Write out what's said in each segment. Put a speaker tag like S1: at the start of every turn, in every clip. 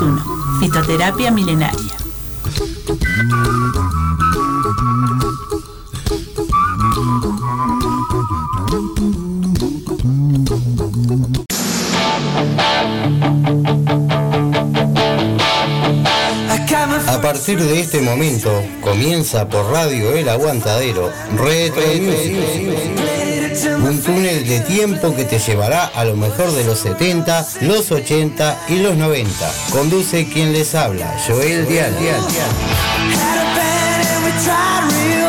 S1: 221, fitoterapia milenaria.
S2: A partir de este momento comienza por Radio El Aguantadero Retro Un túnel de tiempo que te llevará a lo mejor de los 70, los 80 y los 90. Conduce quien les habla, Joel Dial.
S3: buenas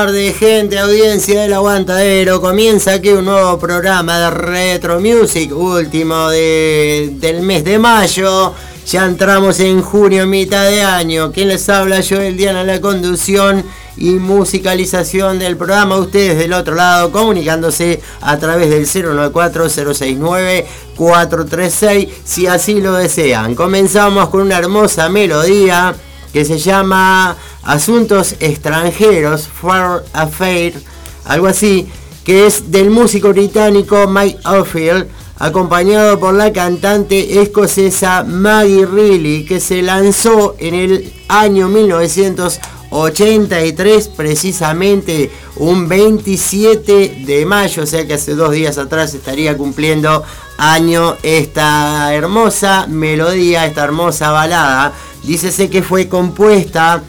S3: tardes, gente, audiencia del Aguantadero. Comienza aquí un nuevo programa de Retro Music, último del mes de mayo. Ya entramos en junio, mitad de año. ¿Quién les habla? Yo, el Diana, la conducción y musicalización del programa. Ustedes del otro lado, comunicándose a través del 094-069-436, si así lo desean. Comenzamos con una hermosa melodía
S4: que se llama Asuntos Extranjeros, Foreign Affair, algo así, que es del músico británico Mike Oldfield, acompañado por la cantante escocesa Maggie Reilly, que se lanzó en el año 1983, precisamente un 27 de mayo, o sea que hace dos días atrás estaría cumpliendo año esta hermosa melodía, esta hermosa balada. Dícese que fue compuesta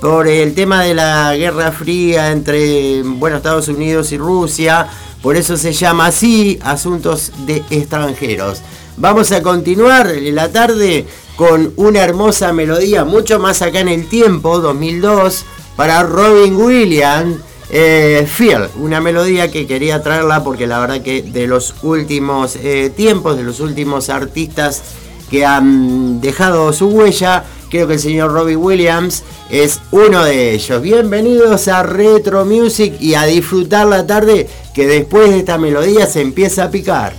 S4: por el tema de la Guerra Fría entre bueno, Estados Unidos y Rusia, por eso se llama así, Asuntos de Extranjeros. Vamos a continuar en la tarde con una hermosa melodía, mucho más acá en el tiempo, 2002, para Robin Williams. Eh, Feel, una melodía que quería traerla porque la verdad que de los últimos eh, tiempos, de los últimos artistas que han dejado su huella, creo que el señor Robbie Williams es uno de ellos. Bienvenidos a Retro Music y a disfrutar la tarde que después de esta melodía se empieza a picar.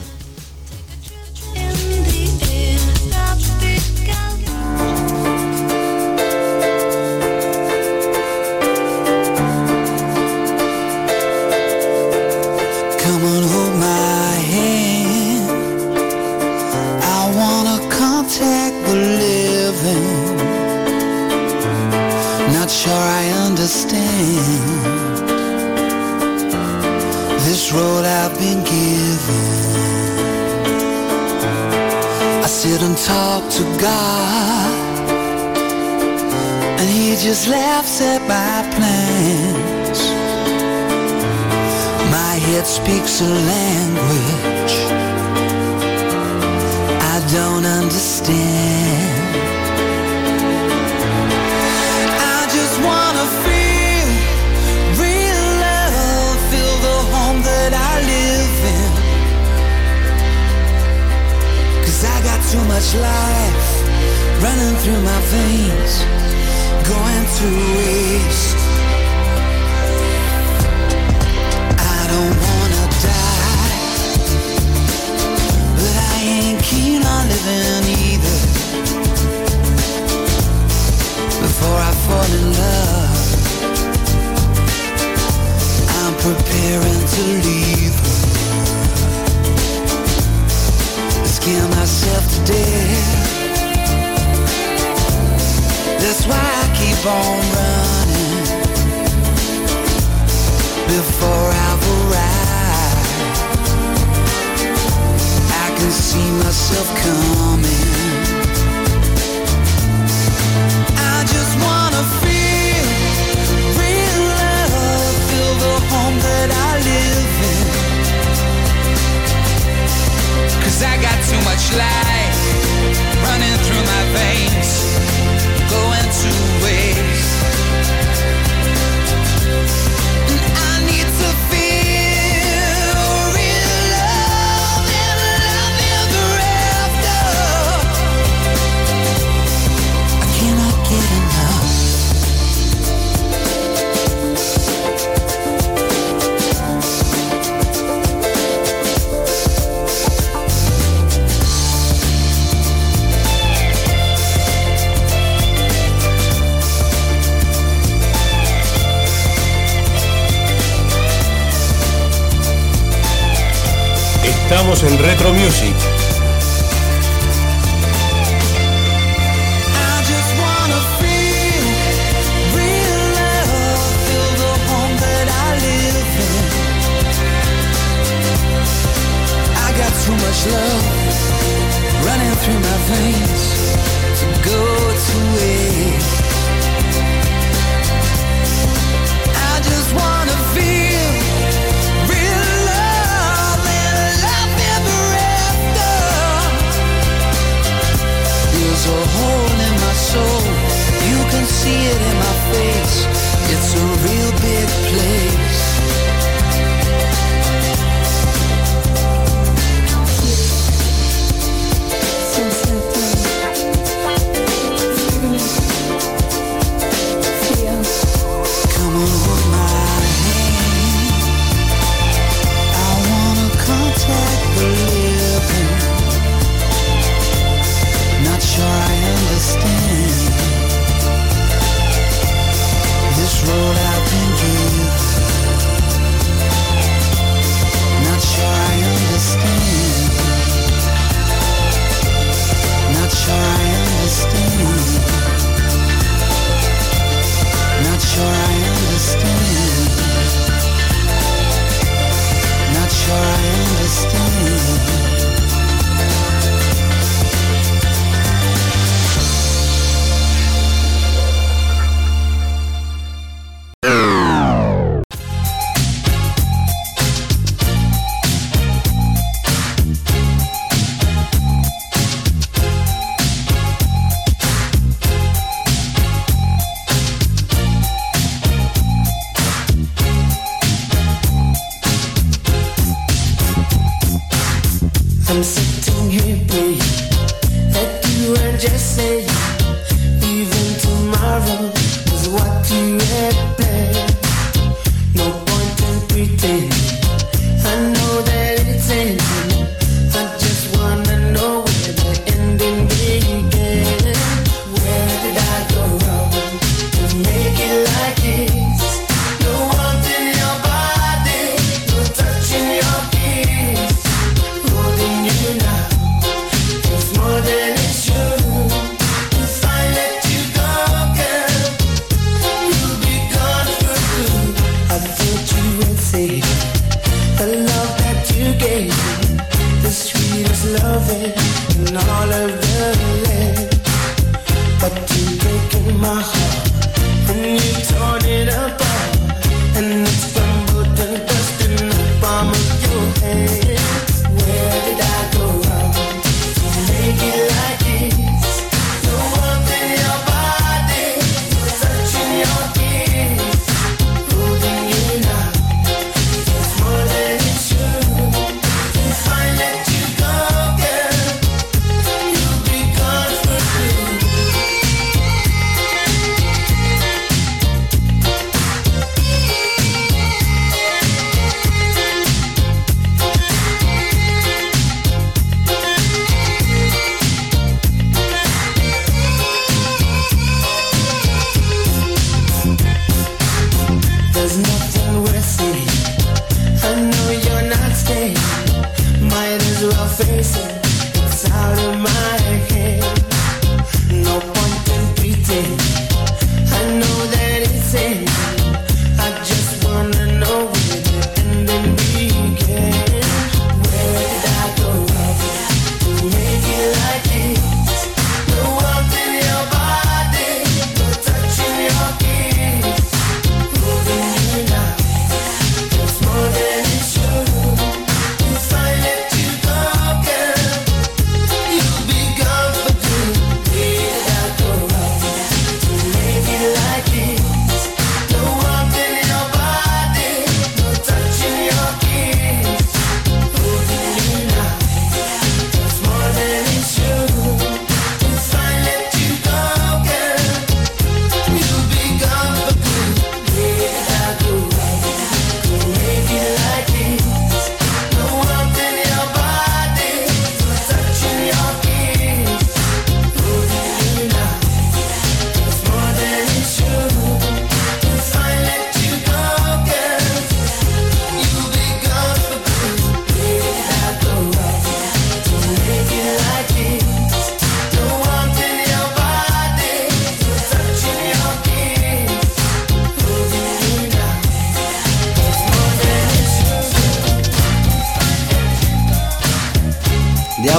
S5: Can see it in my face. It's a real big place.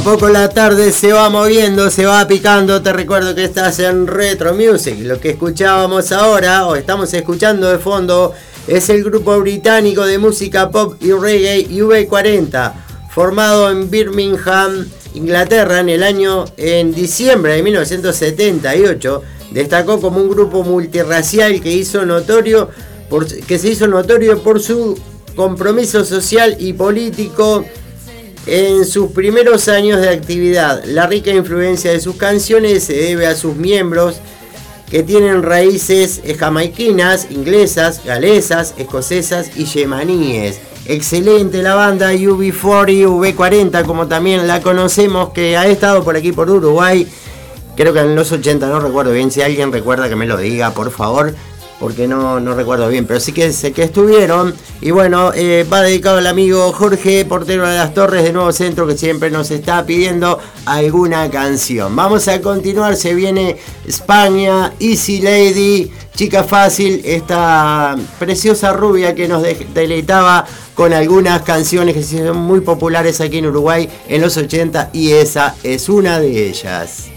S4: poco la tarde se va moviendo, se va picando. Te recuerdo que estás en Retro Music. Lo que escuchábamos ahora, o estamos escuchando de fondo, es el grupo británico de música pop y reggae UB40, formado en Birmingham, Inglaterra, en el año en diciembre de 1978. Destacó como un grupo multirracial que hizo notorio por, que se hizo notorio por su compromiso social y político en sus primeros años de actividad, la rica influencia de sus canciones se debe a sus miembros que tienen raíces eh, jamaiquinas, inglesas, galesas, escocesas y yemaníes. Excelente la banda UB40, UB40, como también la conocemos, que ha estado por aquí por Uruguay, creo que en los 80, no recuerdo bien, si alguien recuerda que me lo diga, por favor porque no, no recuerdo bien, pero sí que sé que estuvieron. Y bueno, eh, va dedicado al amigo Jorge, portero de las Torres de Nuevo Centro, que siempre nos está pidiendo alguna canción. Vamos a continuar, se viene España, Easy Lady, Chica Fácil, esta preciosa rubia que nos de- deleitaba con algunas canciones que se hicieron muy populares aquí en Uruguay en los 80 y esa es una de ellas.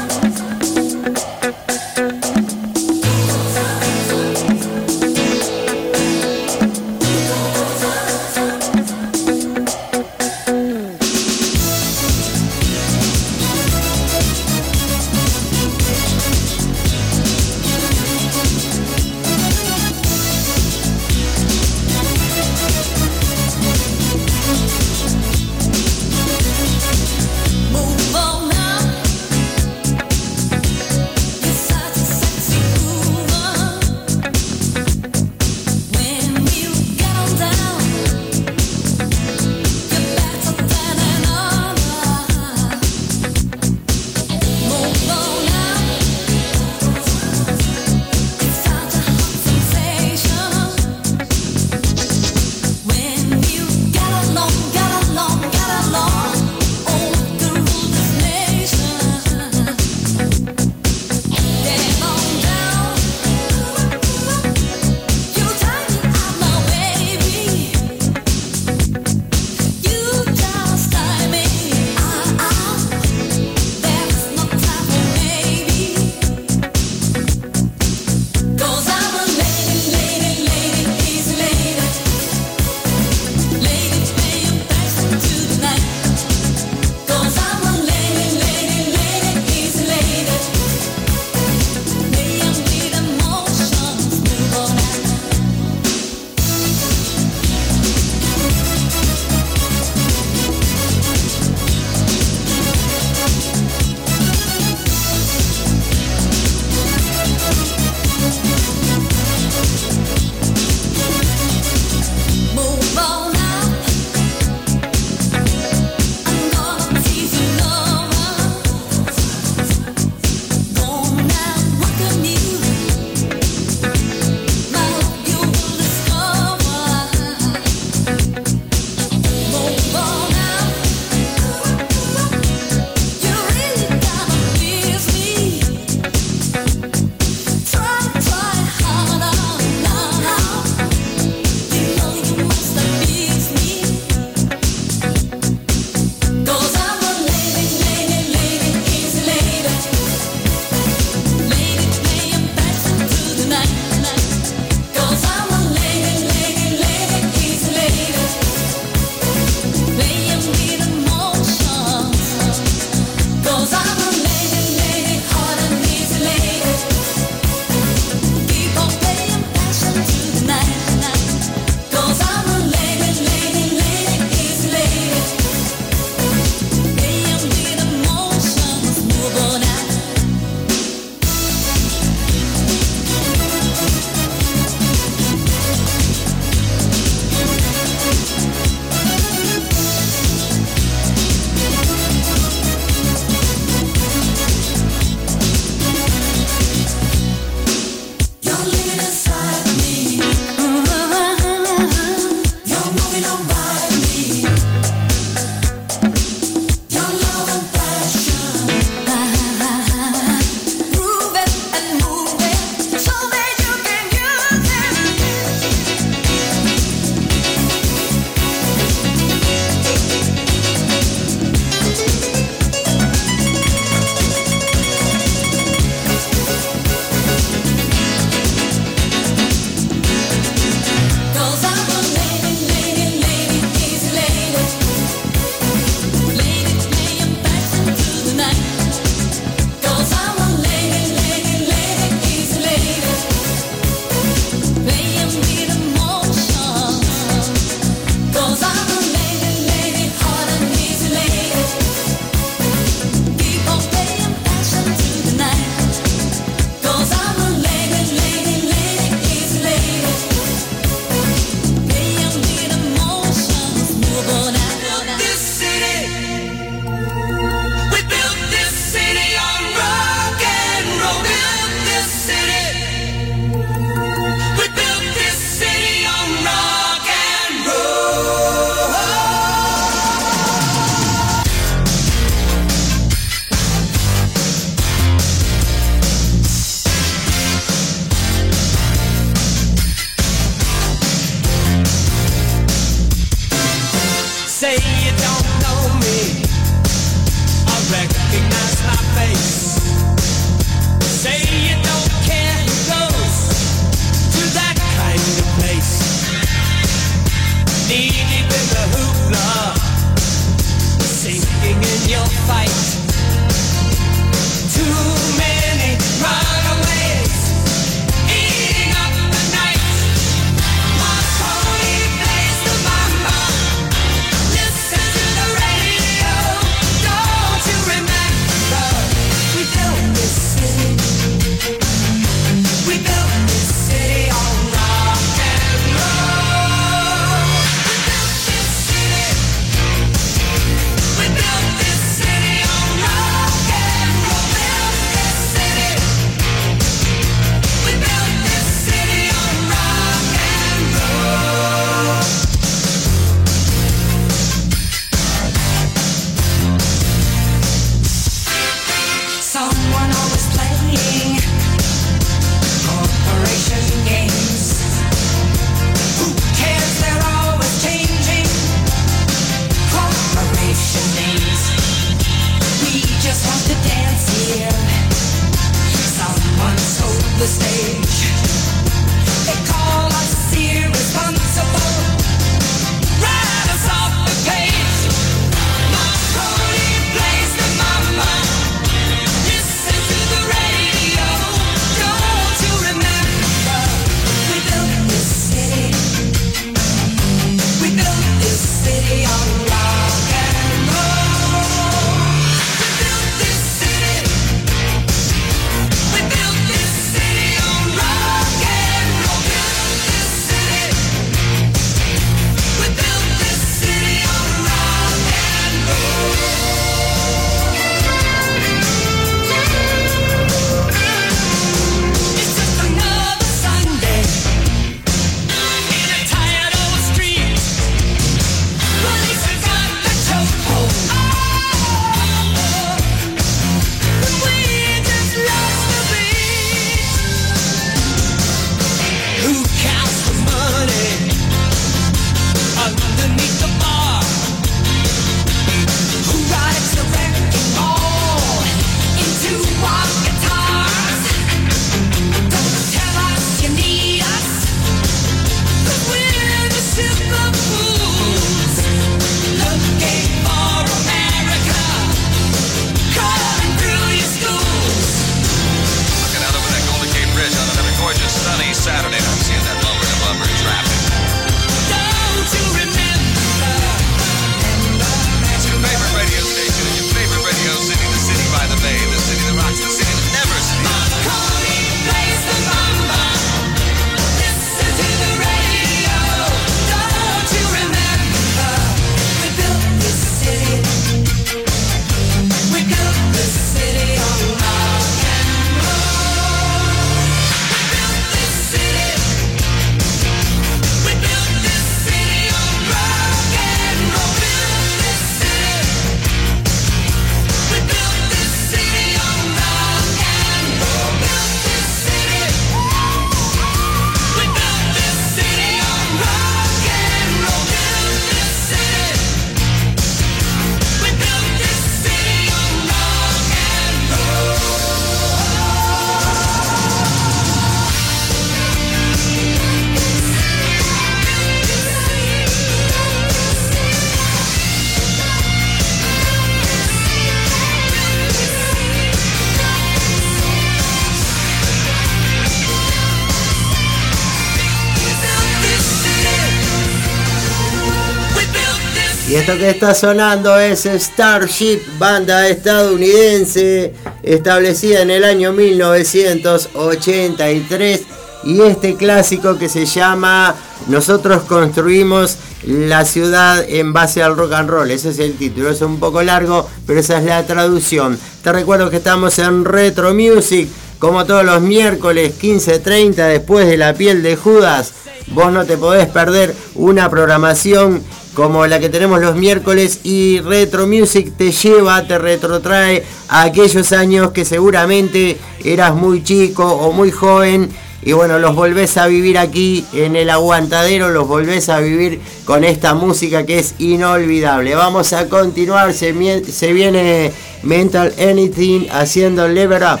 S4: Esto que está sonando es Starship, banda estadounidense establecida en el año 1983 y este clásico que se llama Nosotros construimos la ciudad en base al rock and roll. Ese es el título, es un poco largo, pero esa es la traducción. Te recuerdo que estamos en Retro Music, como todos los miércoles 15.30 después de la piel de Judas. Vos no te podés perder una programación como la que tenemos los miércoles y Retro Music te lleva, te retrotrae a aquellos años que seguramente eras muy chico o muy joven y bueno, los volvés a vivir aquí en el aguantadero, los volvés a vivir con esta música que es inolvidable. Vamos a continuar, se, viene Mental Anything haciendo Lever Up.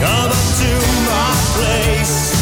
S5: Come up to my place.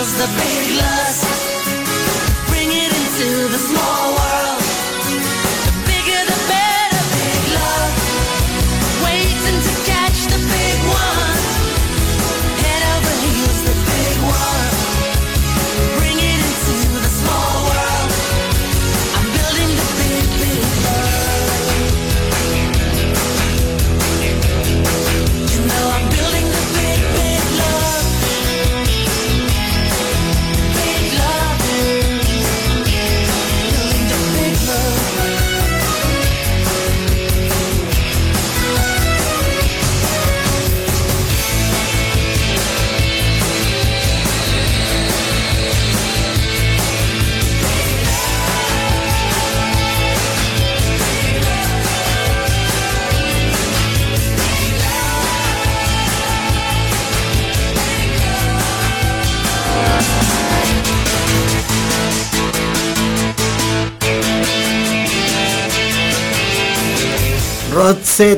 S5: fills the
S3: big lust, Bring it into the small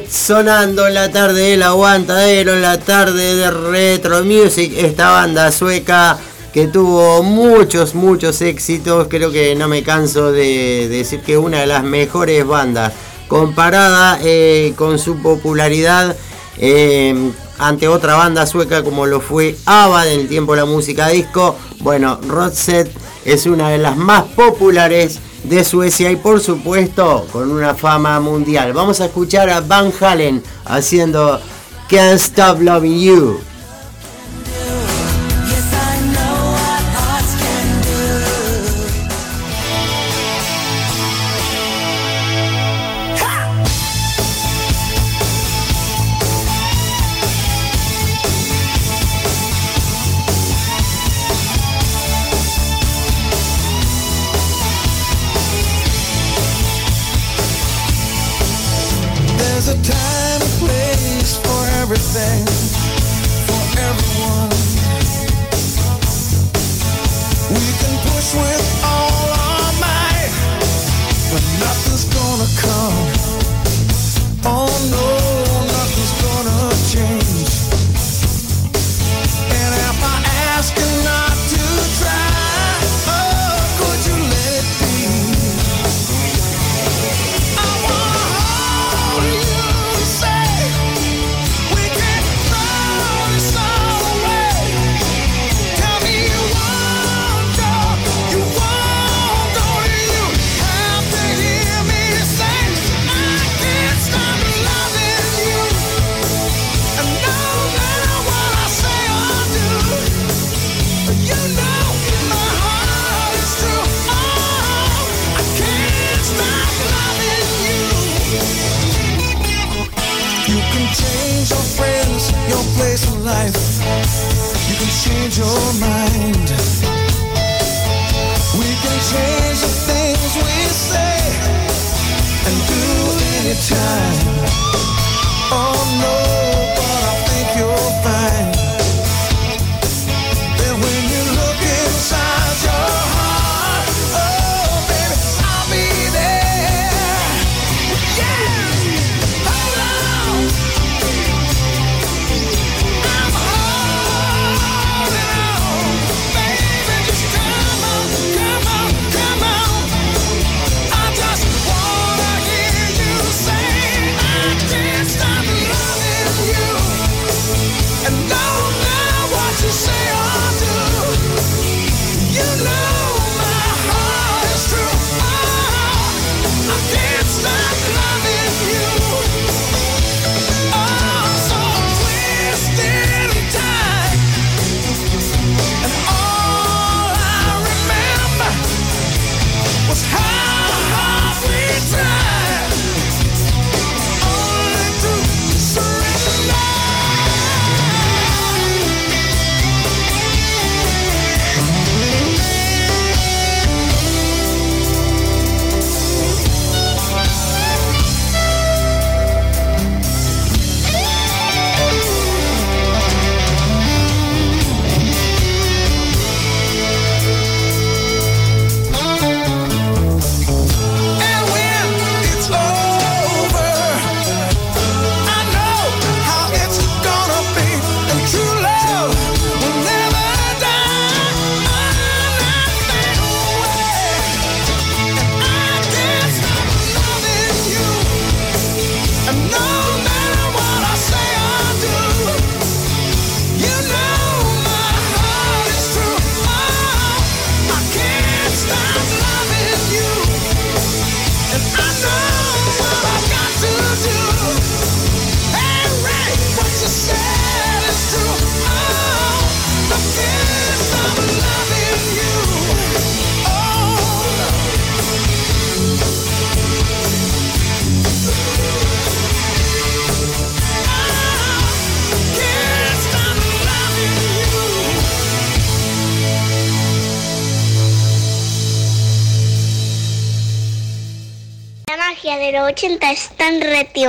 S6: sonando en la tarde del aguantadero, en la tarde de retro music, esta banda sueca que tuvo muchos, muchos éxitos, creo que no me canso de decir que una de las mejores bandas, comparada eh, con su popularidad em, ante otra banda sueca como lo fue ABBA en el tiempo de la música disco, bueno, Rock es una de las más populares de Suecia y por supuesto con una fama mundial. Vamos a escuchar a Van Halen haciendo Can't Stop Loving You.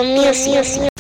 S5: En Retio Music.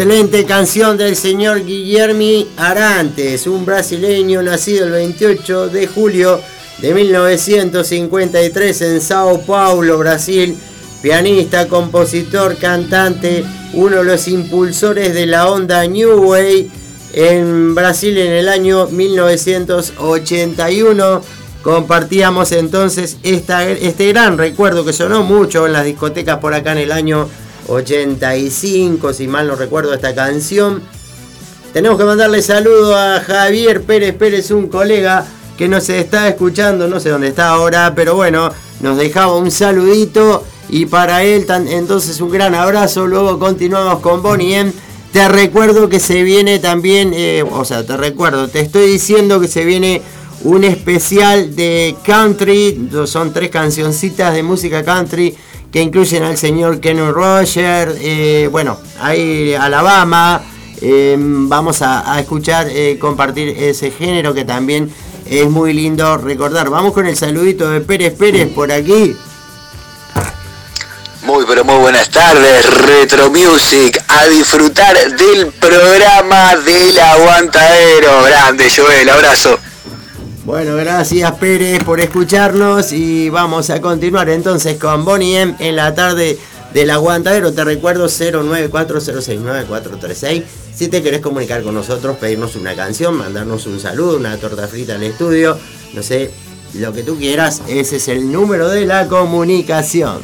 S4: Excelente canción del señor Guillermi Arantes, un brasileño nacido el 28 de julio de 1953 en Sao Paulo, Brasil. Pianista, compositor, cantante, uno de los impulsores de la onda New Way en Brasil en el año 1981. Compartíamos entonces esta, este gran recuerdo que sonó mucho en las discotecas por acá en el año 85, si mal no recuerdo esta canción. Tenemos que mandarle saludo a Javier Pérez Pérez, un colega que nos está escuchando, no sé dónde está ahora, pero bueno, nos dejaba un saludito y para él entonces un gran abrazo. Luego continuamos con Bonnie. Te recuerdo que se viene también, eh, o sea, te recuerdo, te estoy diciendo que se viene un especial de country, son tres cancioncitas de música country que incluyen al señor Kenny Roger, eh, bueno, ahí Alabama, eh, vamos a, a escuchar, eh, compartir ese género que también es muy lindo recordar. Vamos con el saludito de Pérez Pérez por aquí.
S7: Muy pero muy buenas tardes, Retro Music, a disfrutar del programa del aguantadero. Grande, Joel, abrazo.
S4: Bueno, gracias Pérez por escucharnos y vamos a continuar entonces con Bonnie M en la tarde del aguantadero. Te recuerdo 094069436. Si te querés comunicar con nosotros, pedirnos una canción, mandarnos un saludo, una torta frita en el estudio, no sé, lo que tú quieras, ese es el número de la comunicación.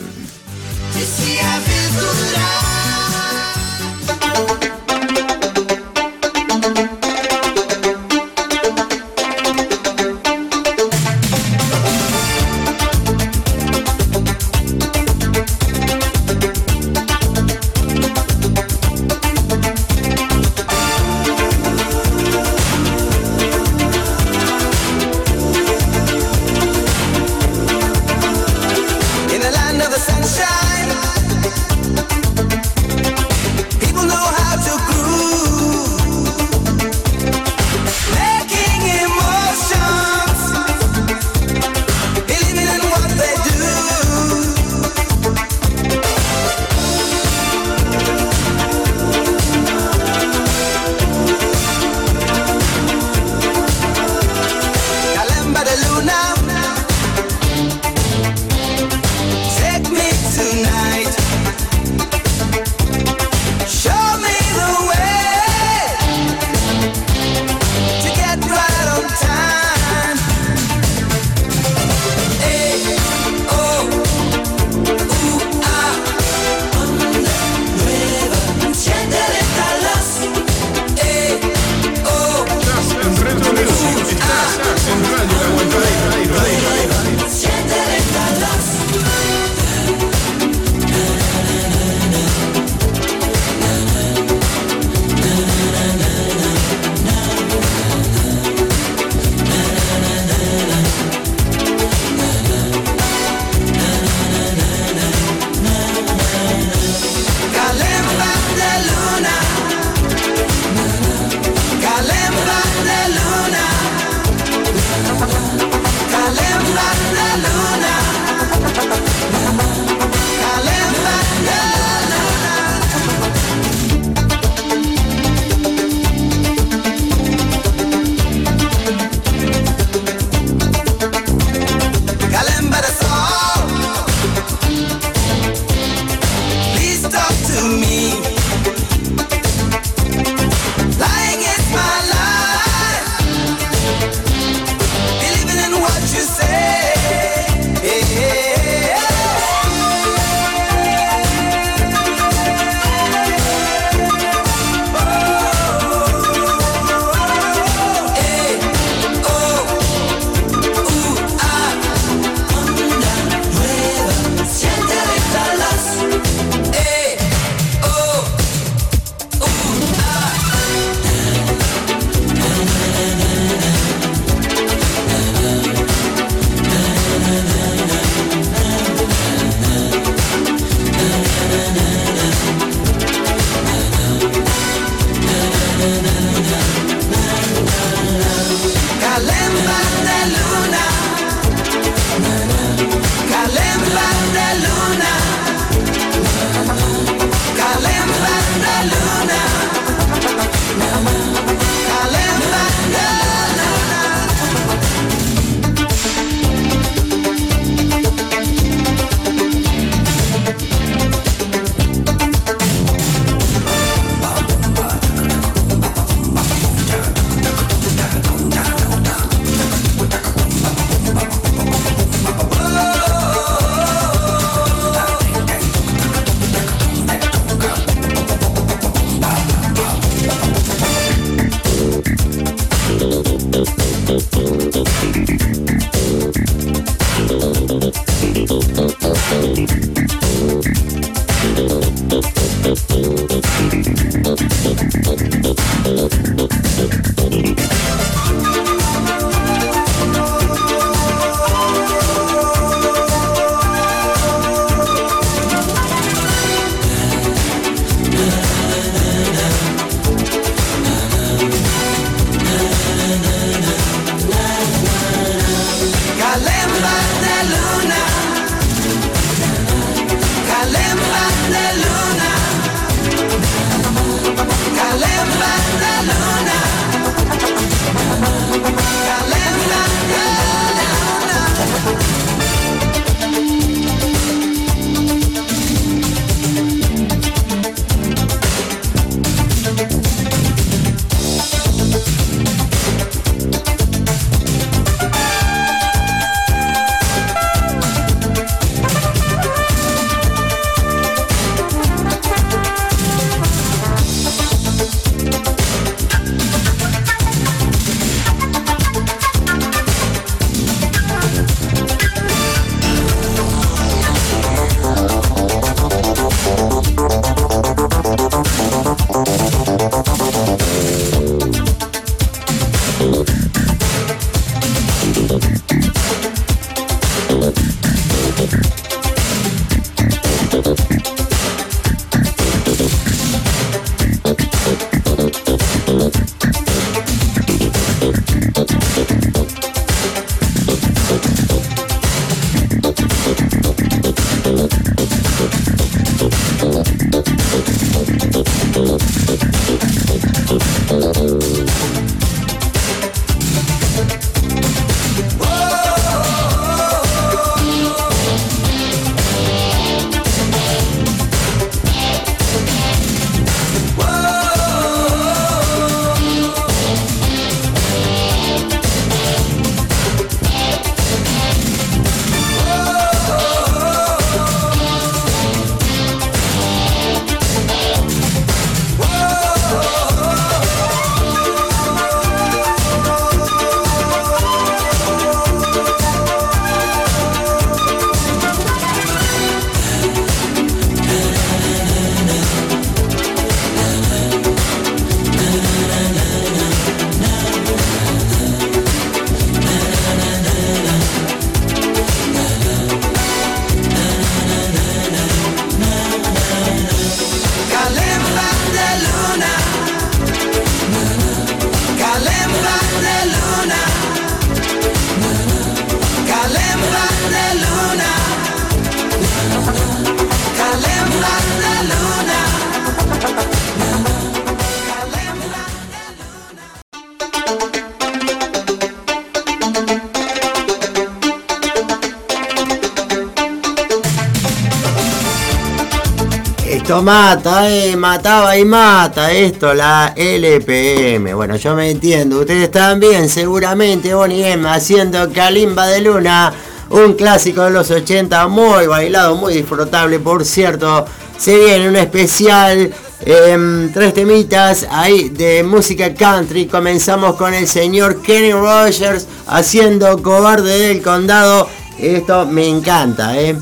S4: Eh, mataba y mata esto, la LPM. Bueno, yo me entiendo, ustedes también, seguramente, Bonnie M haciendo Kalimba de Luna, un clásico de los 80, muy bailado, muy disfrutable, por cierto. Se viene un especial, em, tres temitas ahí de música country. Comenzamos con el señor Kenny Rogers haciendo Cobarde del Condado. Esto me encanta, eh.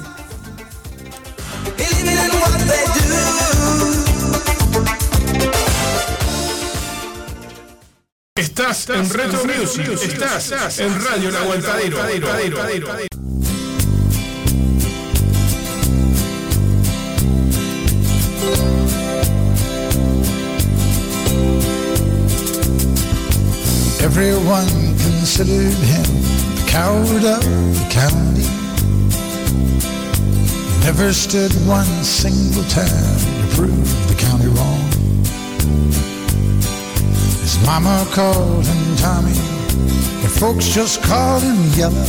S8: Music. Estás en Radio El Aguantadero.
S9: Everyone considered him the coward of the county. Never stood one single time to prove the county wrong. His mama called him Tommy, folks just called him Yellow.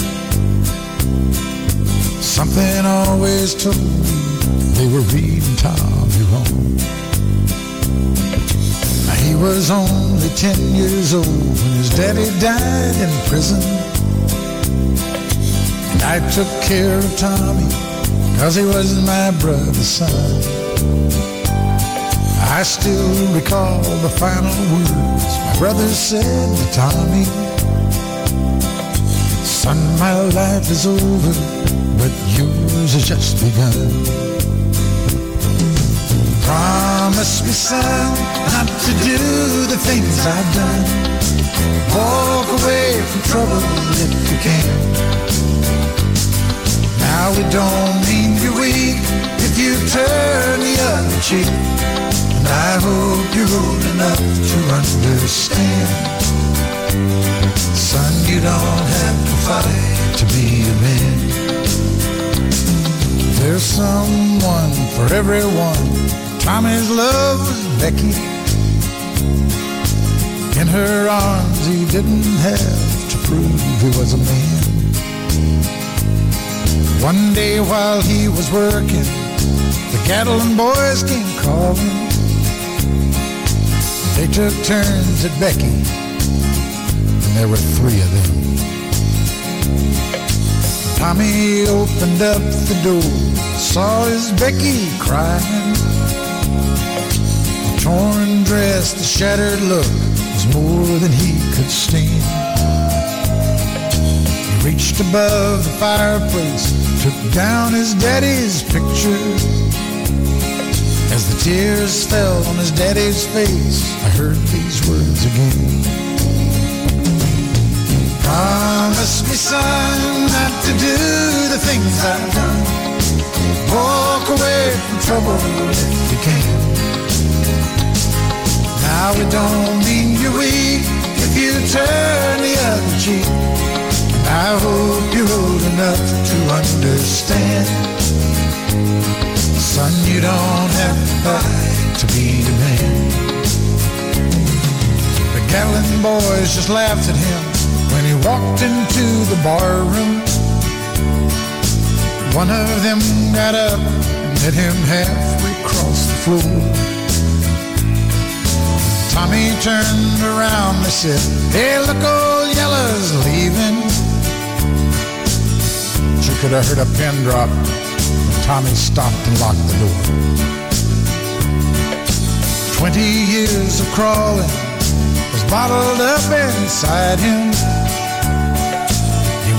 S9: Something always told me they were reading Tommy wrong. He was only ten years old when his daddy died in prison. And I took care of Tommy, cause he was my brother's son. I still recall the final words my brother said to Tommy. My life is over, but yours has just begun. Promise me, son, not to do the things I've done. Walk away from trouble if you can. Now it don't mean you're weak if you turn the other cheek. And I hope you're old enough to understand. Son, you don't have to fight to be a man. There's someone for everyone. Tommy's love was Becky. In her arms, he didn't have to prove he was a man. One day while he was working, the cattle and boys came calling. They took turns at Becky, there were three of them. Tommy opened up the door, saw his Becky crying. The torn dress, the shattered look was more than he could stand. He reached above the fireplace, took down his daddy's picture. As the tears fell on his daddy's face, I heard these words again. son not to do the things I've done. Walk away from trouble if you can. Now it don't mean you're weak if you turn the other cheek. And I hope you're old enough to understand. Son, you don't have to fight to be a man. The gallant boys just laughed at him walked into the bar room. One of them got up and met him halfway across the floor. Tommy turned around and said, Hey, look, old Yella's leaving. She could have heard a pin drop. Tommy stopped and locked the door. Twenty years of crawling was bottled up inside him.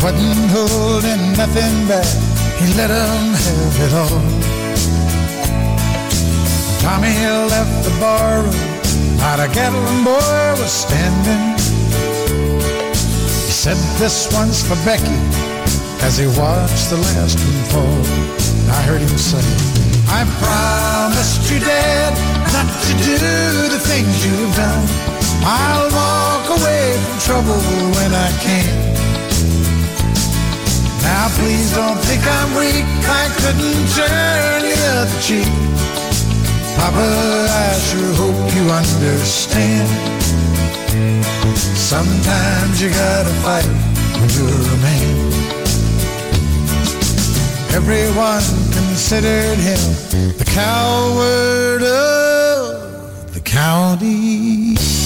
S9: Wasn't holding nothing back. He let 'em have it all. Tommy left the bar room. Not a Gatlin boy was standing. He said this one's for Becky as he watched the last one fall. I heard him say, I promised you, Dad, not to do the things you've done. I'll walk away from trouble when I can. Now please don't think I'm weak. I couldn't turn the other cheek. Papa, I sure hope you understand. Sometimes you gotta fight when you're a man. Everyone considered him the coward of the county.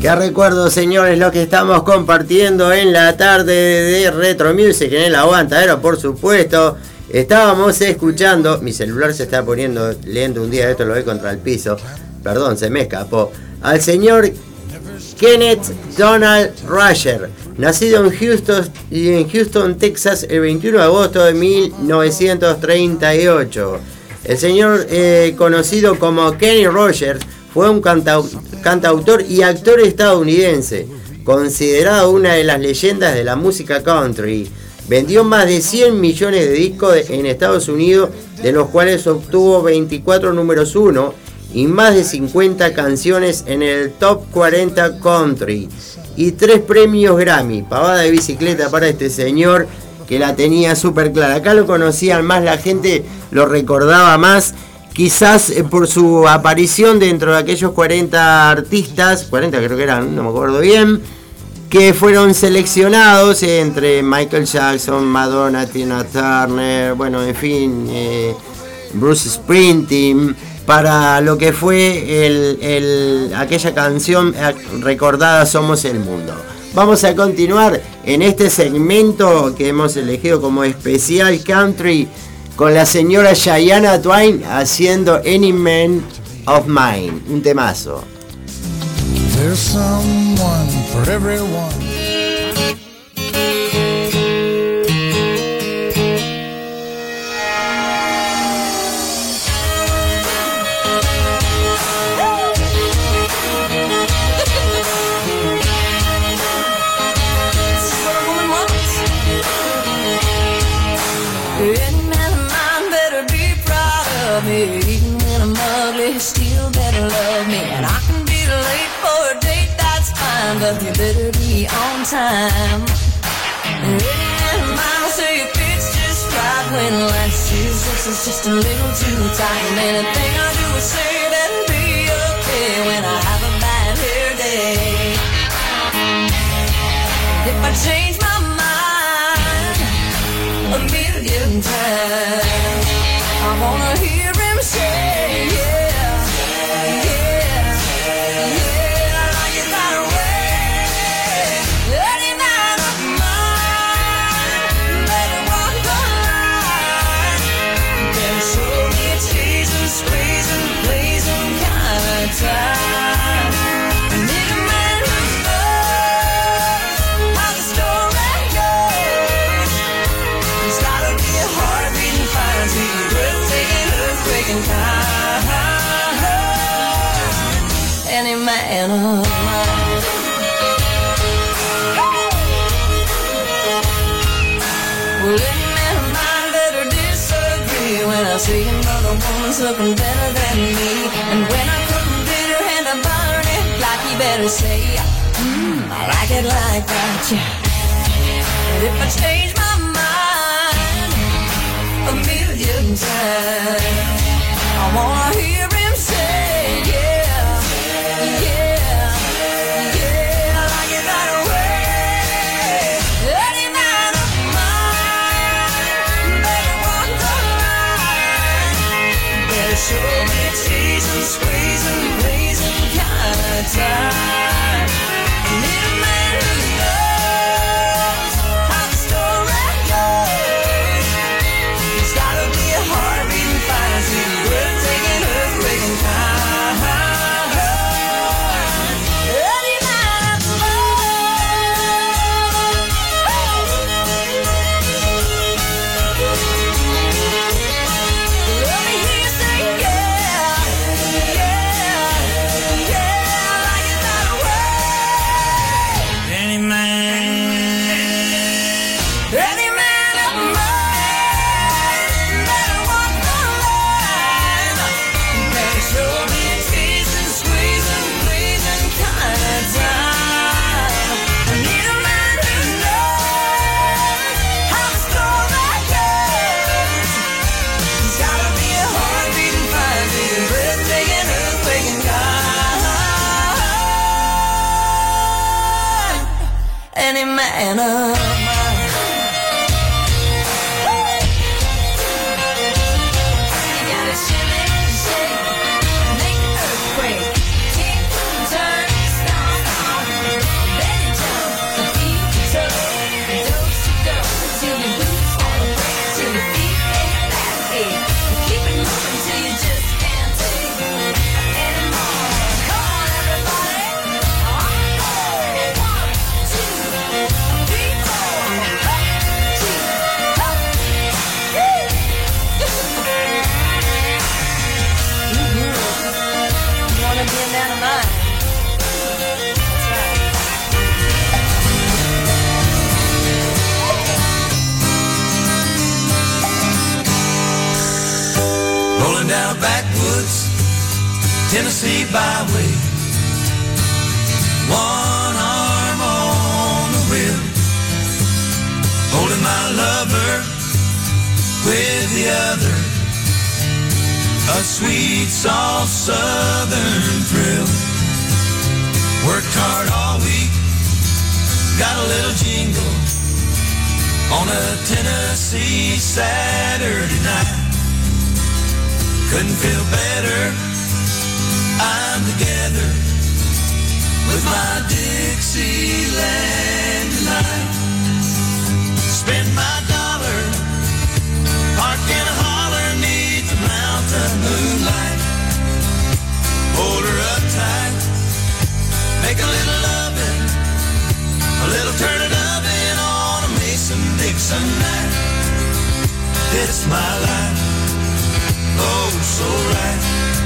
S4: Qué recuerdo, señores, lo que estamos compartiendo en la tarde de Retro Music en el Aguantadero, por supuesto. Estábamos escuchando, mi celular se está poniendo lento un día, esto lo ve contra el piso. Perdón, se me escapó. Al señor Kenneth Donald Rusher, nacido en Houston, en Houston, Texas, el 21 de agosto de 1938. El señor eh, conocido como Kenny Rogers fue un cantau- cantautor y actor estadounidense, considerado una de las leyendas de la música country. Vendió más de 100 millones de discos en Estados Unidos, de los cuales obtuvo 24 números 1 y más de 50 canciones en el Top 40 Country y tres premios Grammy. Pavada de bicicleta para este señor que la tenía súper clara. Acá lo conocían más, la gente lo recordaba más, quizás eh, por su aparición dentro de aquellos 40 artistas, 40 creo que eran, no me acuerdo bien, que fueron seleccionados entre Michael Jackson, Madonna, Tina Turner, bueno, en fin, eh, Bruce Springsteen, para lo que fue el- el- aquella canción eh, recordada Somos el Mundo. Vamos a continuar en este segmento que hemos elegido como especial country con la señora Shayana Twain haciendo Any Man of Mine, un temazo.
S9: There's someone for everyone.
S3: Time. Mine will say it fits just right when life shoes this is just a little too tight. And anything I do or say better be okay when I have a bad hair day. If I change my mind a million times. I wanna hear him say, yeah, yeah, Any man of mine. Well, any man of mine disagree when I see another woman's looking better than me. And when I bid her hand burn it, like he better say, mm, I like it like that, yeah. And if I change my mind a million times, I wanna hear
S5: byway. One arm on the wheel, holding my lover with the other. A sweet, soft southern thrill. Worked hard all week, got a little jingle on a Tennessee Saturday night. Couldn't feel better. Together with my Dixieland delight. Spend my dollar, park in a holler neath the mountain moonlight. Hold her up tight, make a little loving, a little turn it oven on a Mason Dixon night. It's my life oh so right.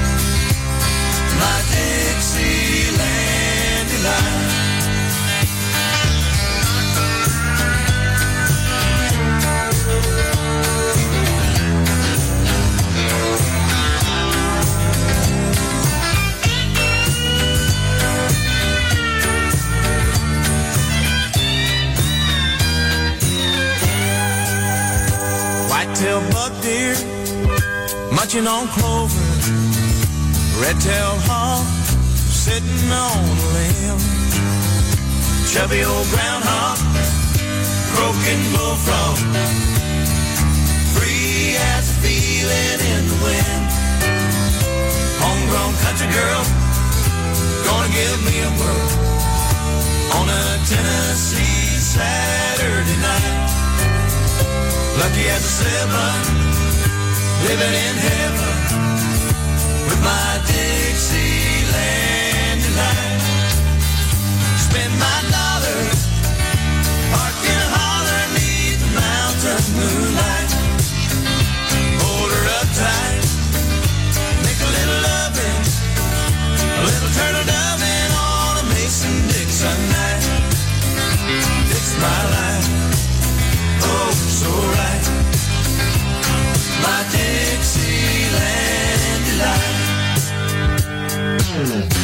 S5: Munching on clover. Red-tailed hawk sitting on a limb. Chubby old groundhog, croaking bullfrog. Free as feeling in the wind. Homegrown country girl, gonna give me a whirl on a Tennessee Saturday night. Lucky as a seven living in heaven with my Dixieland delight. Spend my dollars, delight.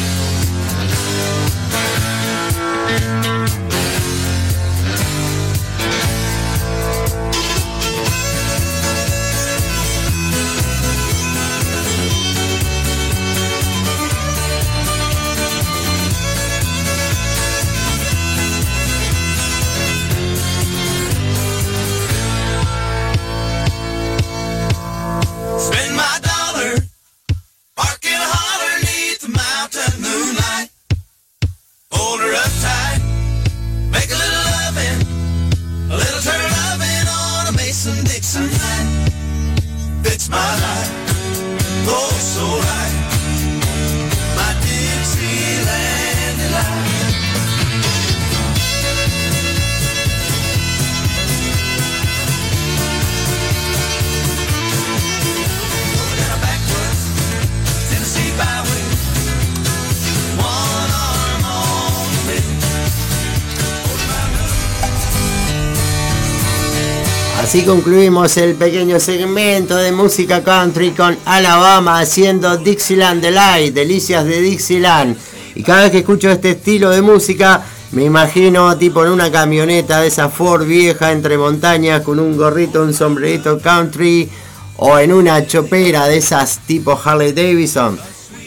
S4: Así concluimos el pequeño segmento de música country con Alabama haciendo Dixieland Delight, delicias de Dixieland. Y cada vez que escucho este estilo de música, me imagino tipo en una camioneta de esa Ford vieja entre montañas con un gorrito, un sombrerito country o en una chopera de esas tipo Harley Davidson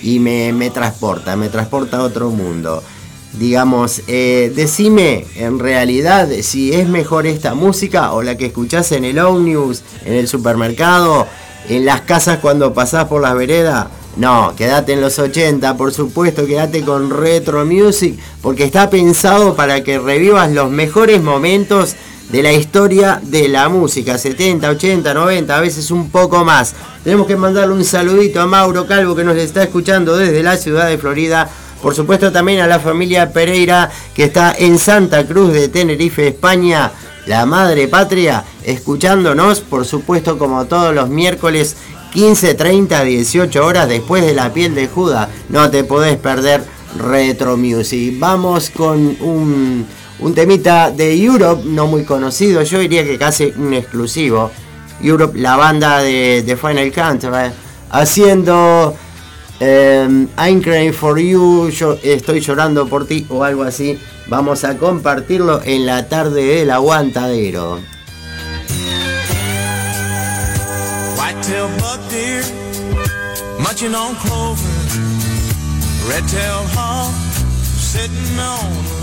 S4: y me, me transporta, me transporta a otro mundo. Digamos, eh, decime en realidad si es mejor esta música o la que escuchás en el ómnibus, en el supermercado, en las casas cuando pasás por las veredas. No, quédate en los 80, por supuesto, quédate con Retro Music, porque está pensado para que revivas los mejores momentos de la historia de la música, 70, 80, 90, a veces un poco más. Tenemos que mandarle un saludito a Mauro Calvo que nos está escuchando desde la ciudad de Florida. Por supuesto también a la familia Pereira que está en Santa Cruz de Tenerife, España, la madre patria, escuchándonos, por supuesto como todos los miércoles 15.30 18 horas después de la piel de Judas. No te podés perder Retro Music. Vamos con un, un temita de Europe, no muy conocido, yo diría que casi un exclusivo. Europe, la banda de, de Final Countdown, haciendo eh, I'm crying for you, yo estoy llorando por ti o algo así. Vamos a compartirlo en la tarde del aguantadero.
S6: White-tailed buck deer, on clover. Red-tailed hawk, sitting on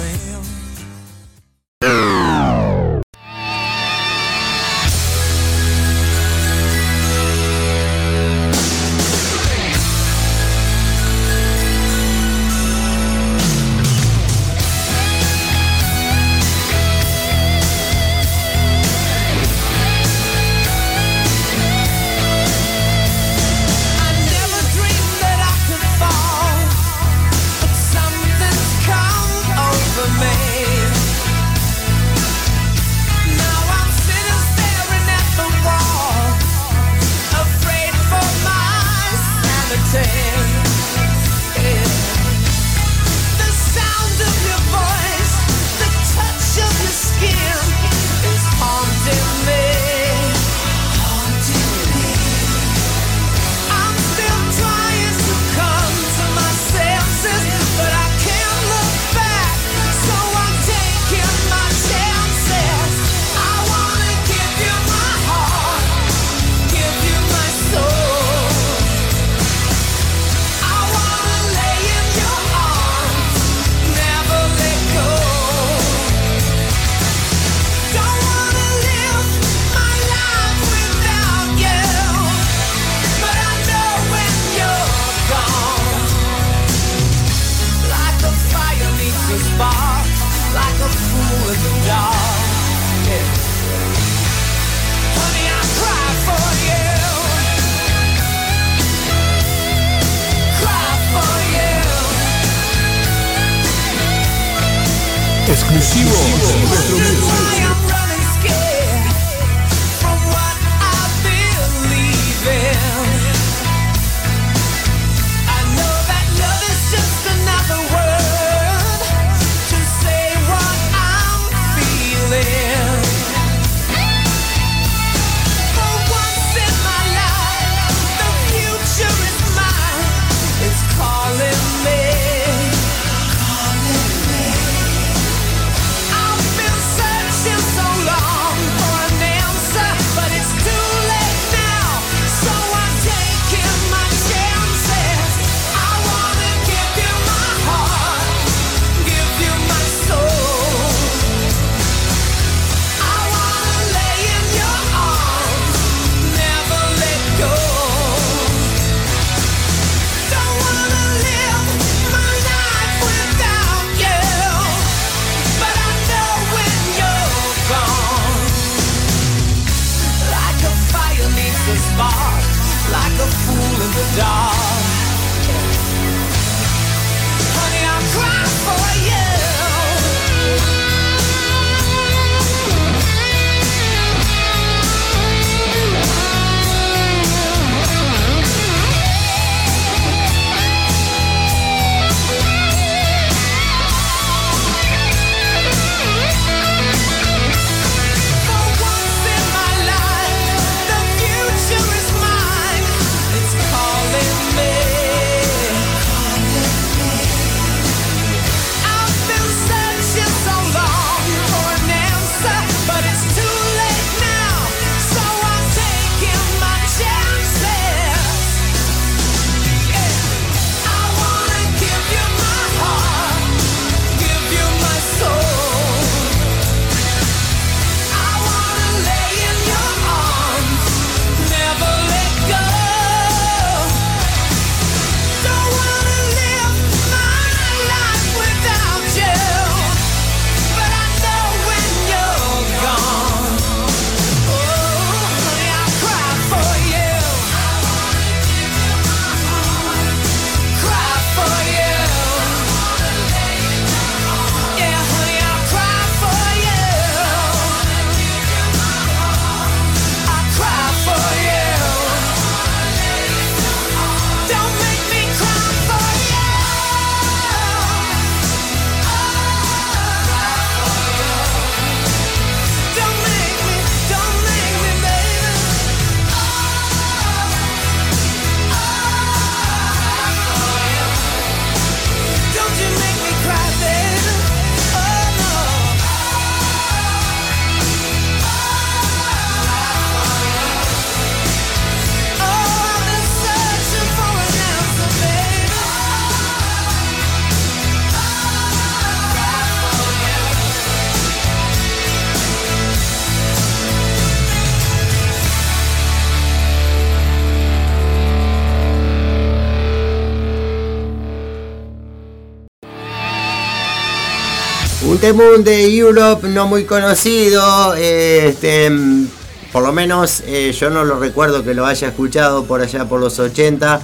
S4: Temun de Europe, no muy conocido. este, mm, por lo menos eh, yo no lo recuerdo que lo haya escuchado por allá por los 80.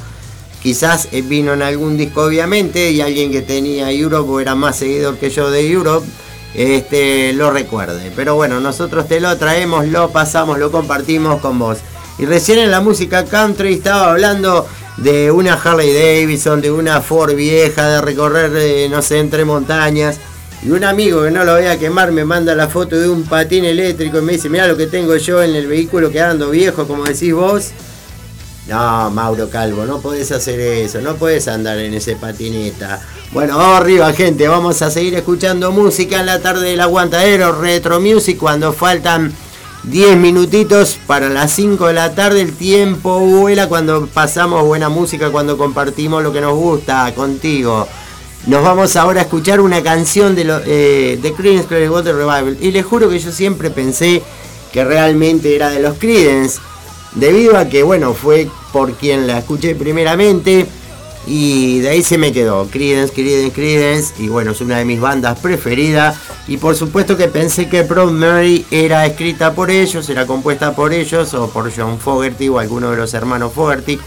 S4: Quizás eh, vino en algún disco, obviamente, y alguien que tenía Europe o era más seguidor que yo de Europe, este, lo recuerde. Pero bueno, nosotros te lo traemos, lo pasamos, lo compartimos con vos. Y recién en la música country estaba hablando de una Harley Davidson, de una Ford vieja, de recorrer, eh, no sé, entre montañas. Y un amigo que no lo voy a quemar me manda la foto de un patín eléctrico y me dice, mira lo que tengo yo en el vehículo que ando viejo, como decís vos. No, Mauro Calvo, no podés hacer eso, no podés andar en ese patineta. Bueno, vamos arriba, gente, vamos a seguir escuchando música en la tarde del aguantadero, retro music, cuando faltan 10 minutitos para las 5 de la tarde. El tiempo vuela cuando pasamos buena música, cuando compartimos lo que nos gusta contigo. Nos vamos ahora a escuchar una canción de, lo- eh, de Creedence Clearwater Revival. Y les juro que yo siempre pensé que realmente era de los Creedence. Debido a que, bueno, fue por quien la escuché primeramente. Y de ahí se me quedó. Creedence, Creedence, Creedence. Y bueno, es una de mis bandas preferidas. Y por supuesto que pensé que Proud Mary era escrita por ellos, era compuesta por ellos, o por John Fogerty o alguno de los hermanos Fogerty.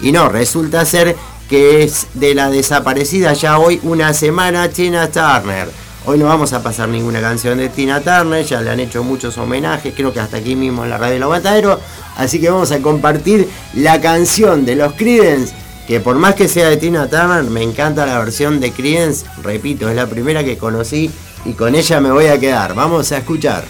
S4: Y no, resulta ser que es de la desaparecida ya hoy una semana Tina Turner. Hoy no vamos a pasar ninguna canción de Tina Turner, ya le han hecho muchos homenajes, creo que hasta aquí mismo en la radio del Aguantadero. Así que vamos a compartir la canción de los Creedence, que por más que sea de Tina Turner, me encanta la versión de Creedence. Repito, es la primera que conocí y con ella me voy a quedar. Vamos a escuchar.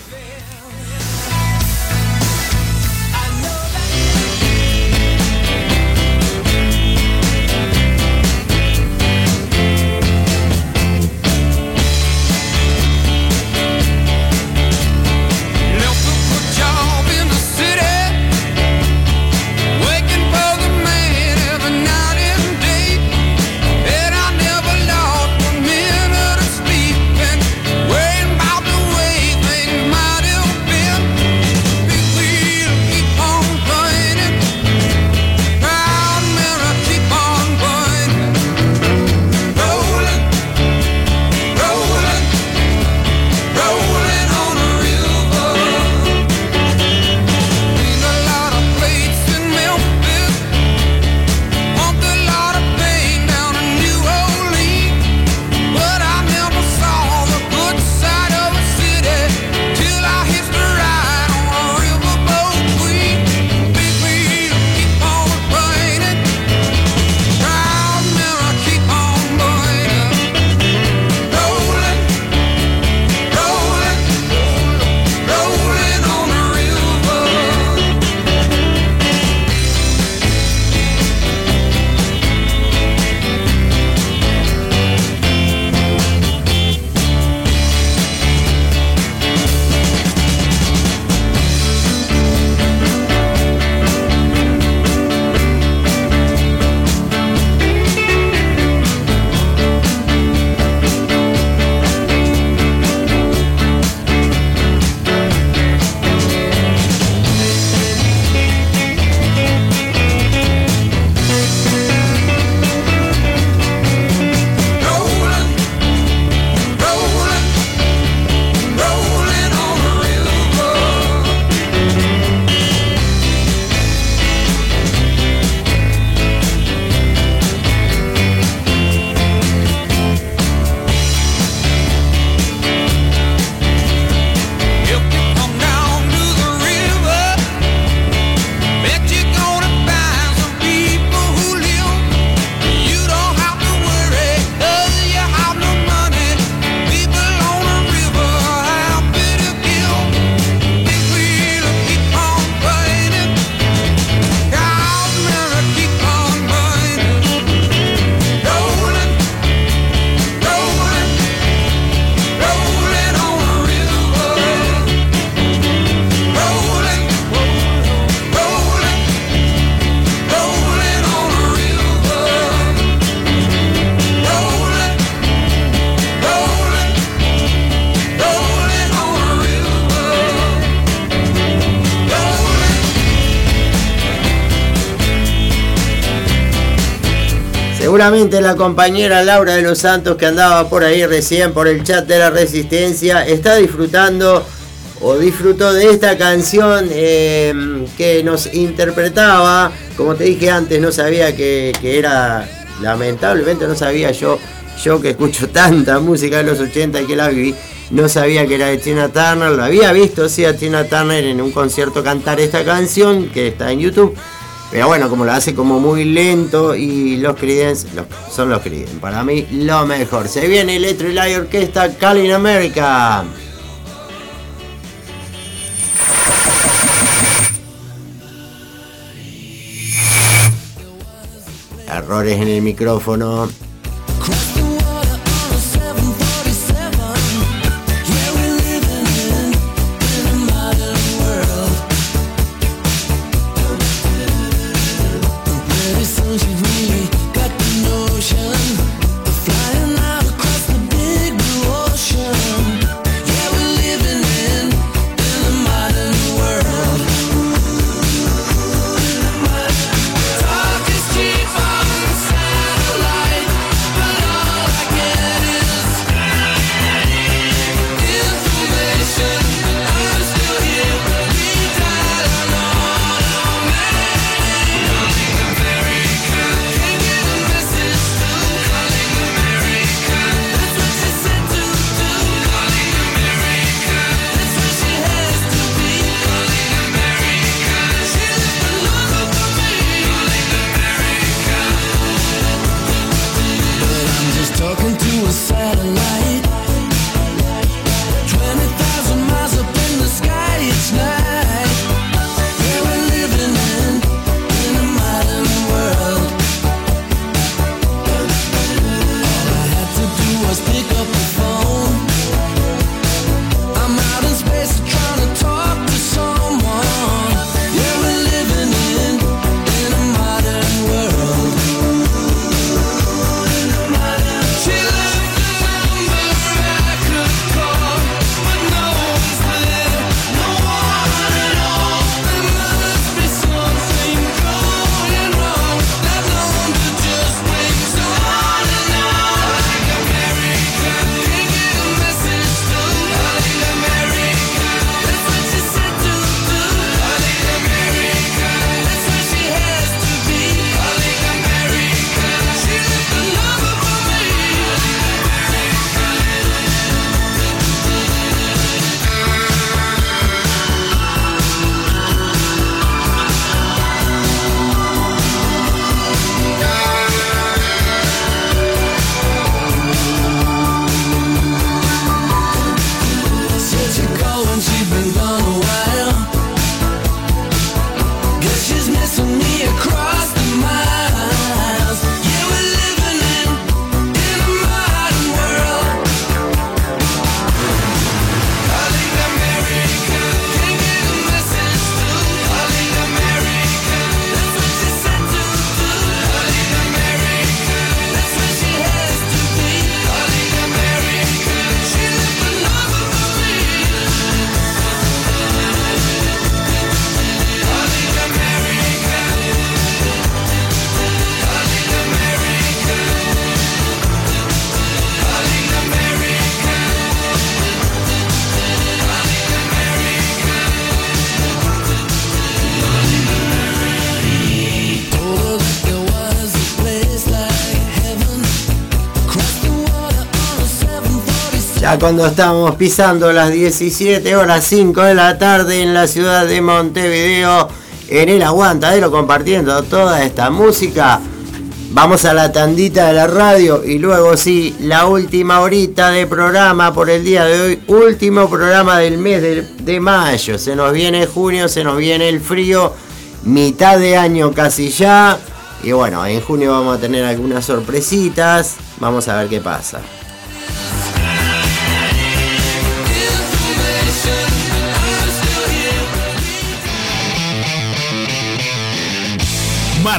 S6: La compañera Laura de los Santos que andaba por ahí recién por el chat de la Resistencia está disfrutando o disfrutó de esta canción eh, que nos interpretaba. Como te dije antes, no sabía que, que era, lamentablemente no sabía yo, yo que escucho tanta música de los 80 y que la viví, no sabía que era de Tina Turner. Lo había visto, sí, a Tina Turner en un concierto cantar esta canción que está en YouTube. Pero bueno, como lo hace como muy lento y los Creedence son los Creedence. Para mí lo mejor. Se viene Electro y la orquesta Calling America. Errores en el micrófono. Cuando estamos pisando las 17 horas 5 de la tarde en la ciudad de Montevideo, en el aguantadero compartiendo toda esta música. Vamos a la tandita de la radio y luego sí, la última horita de programa por el día de hoy, último programa del mes de, de mayo. Se nos viene junio, se nos viene el frío, mitad de año casi ya. Y bueno, en junio vamos a tener algunas sorpresitas, vamos a ver qué pasa.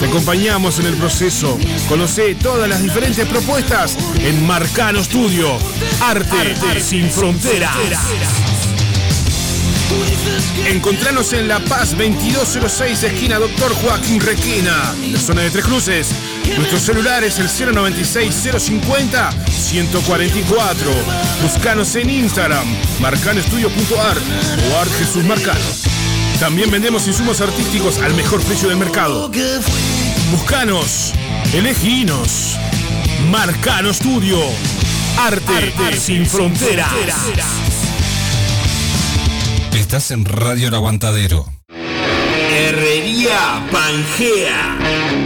S8: Te acompañamos en el proceso. Conoce todas las diferentes propuestas en Marcano Studio. Arte, sin fronteras. Encontranos en La Paz 2206, esquina Doctor Joaquín Requena, en la zona de Tres Cruces. Nuestro celular es el 096-050-144. Buscanos en Instagram, marcanoestudio.art o Art Jesús Marcano. También vendemos insumos artísticos al mejor precio del mercado. Buscanos, eleginos. Marcano Studio. Arte, sin fronteras.
S10: Estás en Radio El Aguantadero.
S11: Herrería Pangea.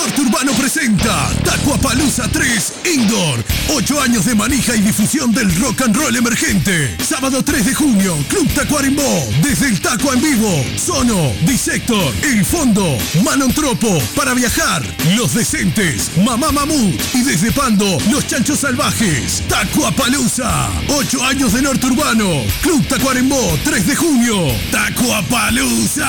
S12: Norte Urbano presenta Tacuapalooza 3 Indoor. 8 años de manija y difusión del rock and roll emergente. Sábado 3 de junio, Club Tacuarembó. Desde el Taco en vivo. Sono, Disector, El Fondo, Manontropo. Para viajar, Los Decentes, Mamá Mamut. Y desde Pando, Los Chanchos Salvajes. Tacuapalooza. 8 años de Norte Urbano. Club Tacuarembó, 3 de junio. Tacuapalooza.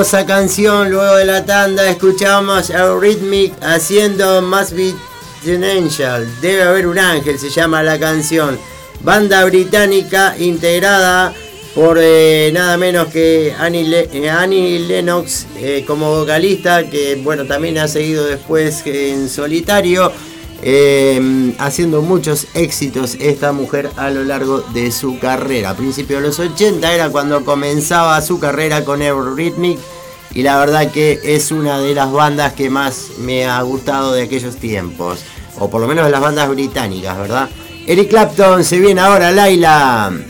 S4: Hermosa canción, luego de la tanda escuchamos a Rhythmic haciendo Must Be an Angel. Debe haber un ángel, se llama la canción. Banda británica integrada por eh, nada menos que Annie, eh, Annie Lennox eh, como vocalista, que bueno, también ha seguido después en solitario, eh, haciendo muchos éxitos esta mujer a lo largo de su carrera. A principios de los 80 era cuando comenzaba su carrera con Eurythmic y la verdad que es una de las bandas que más me ha gustado de aquellos tiempos, o por lo menos de las bandas británicas, ¿verdad? Eric Clapton se viene ahora, Laila.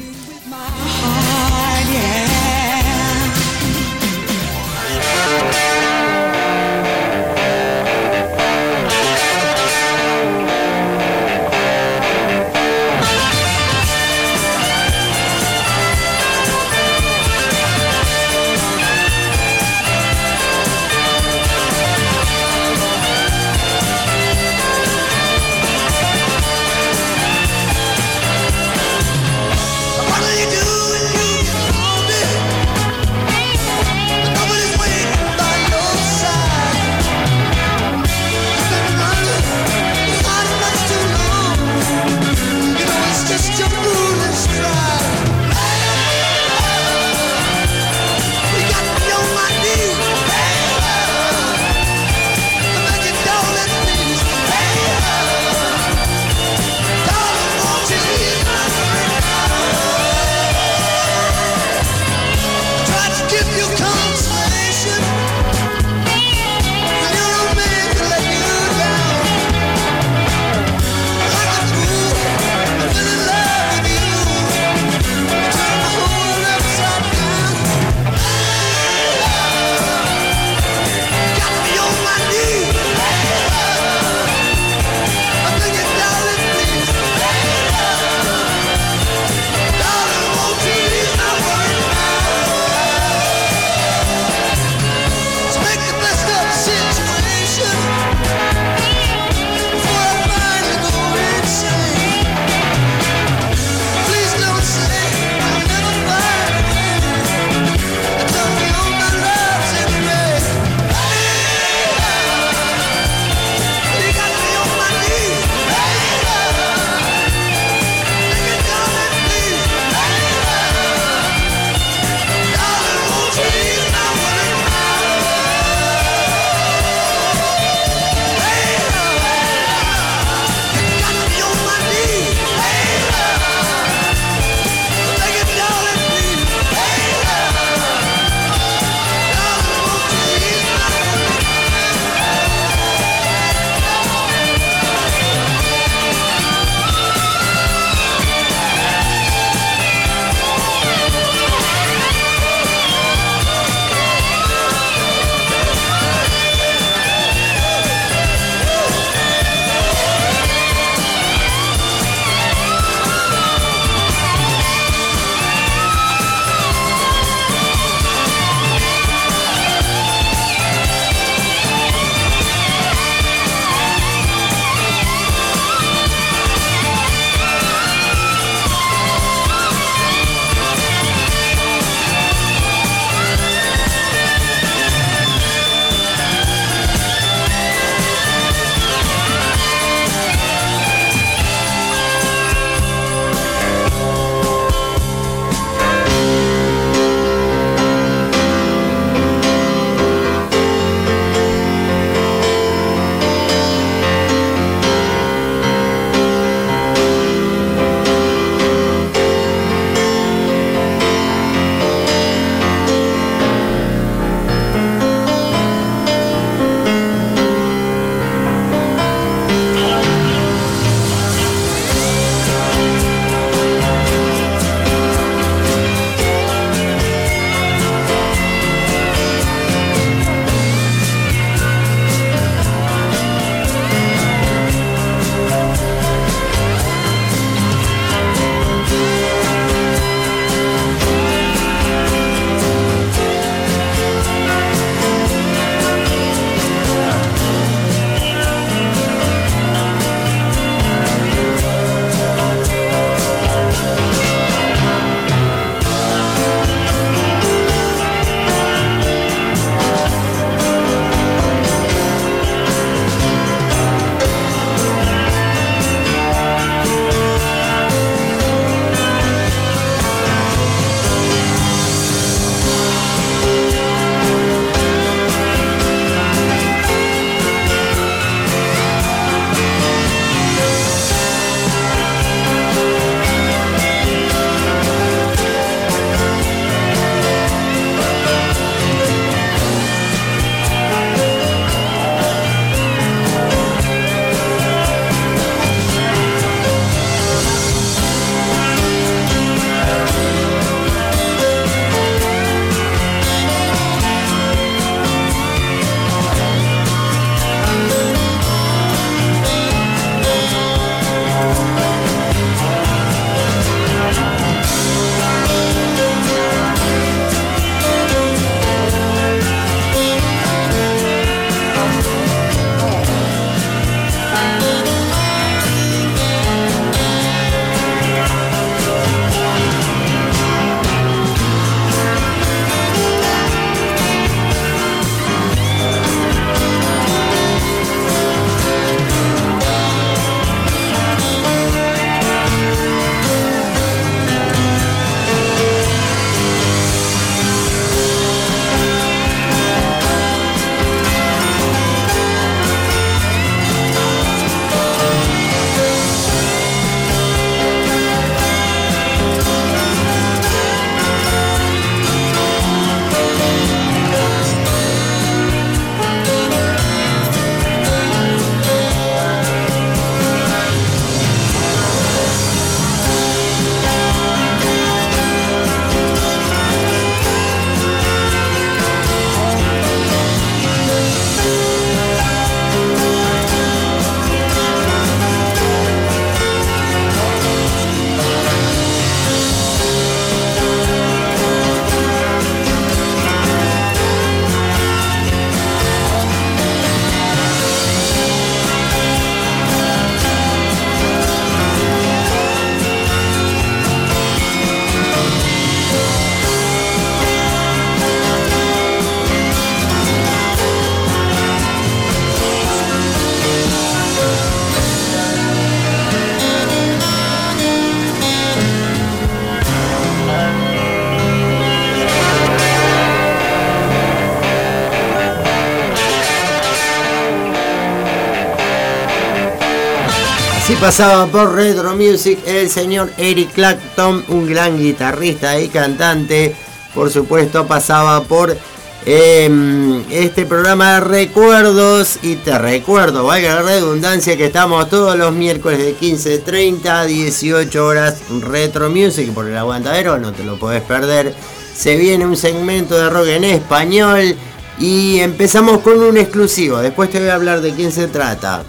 S4: Pasaba por Retro Music el señor Eric Clapton, un gran guitarrista y cantante. Por supuesto, pasaba por eh, este programa de recuerdos. Y te recuerdo, valga la redundancia, que estamos todos los miércoles de 15.30 a 18 horas Retro Music por el aguantadero, no te lo podés perder. Se viene un segmento de rock en español y empezamos con un exclusivo. Después te voy a hablar de quién se trata.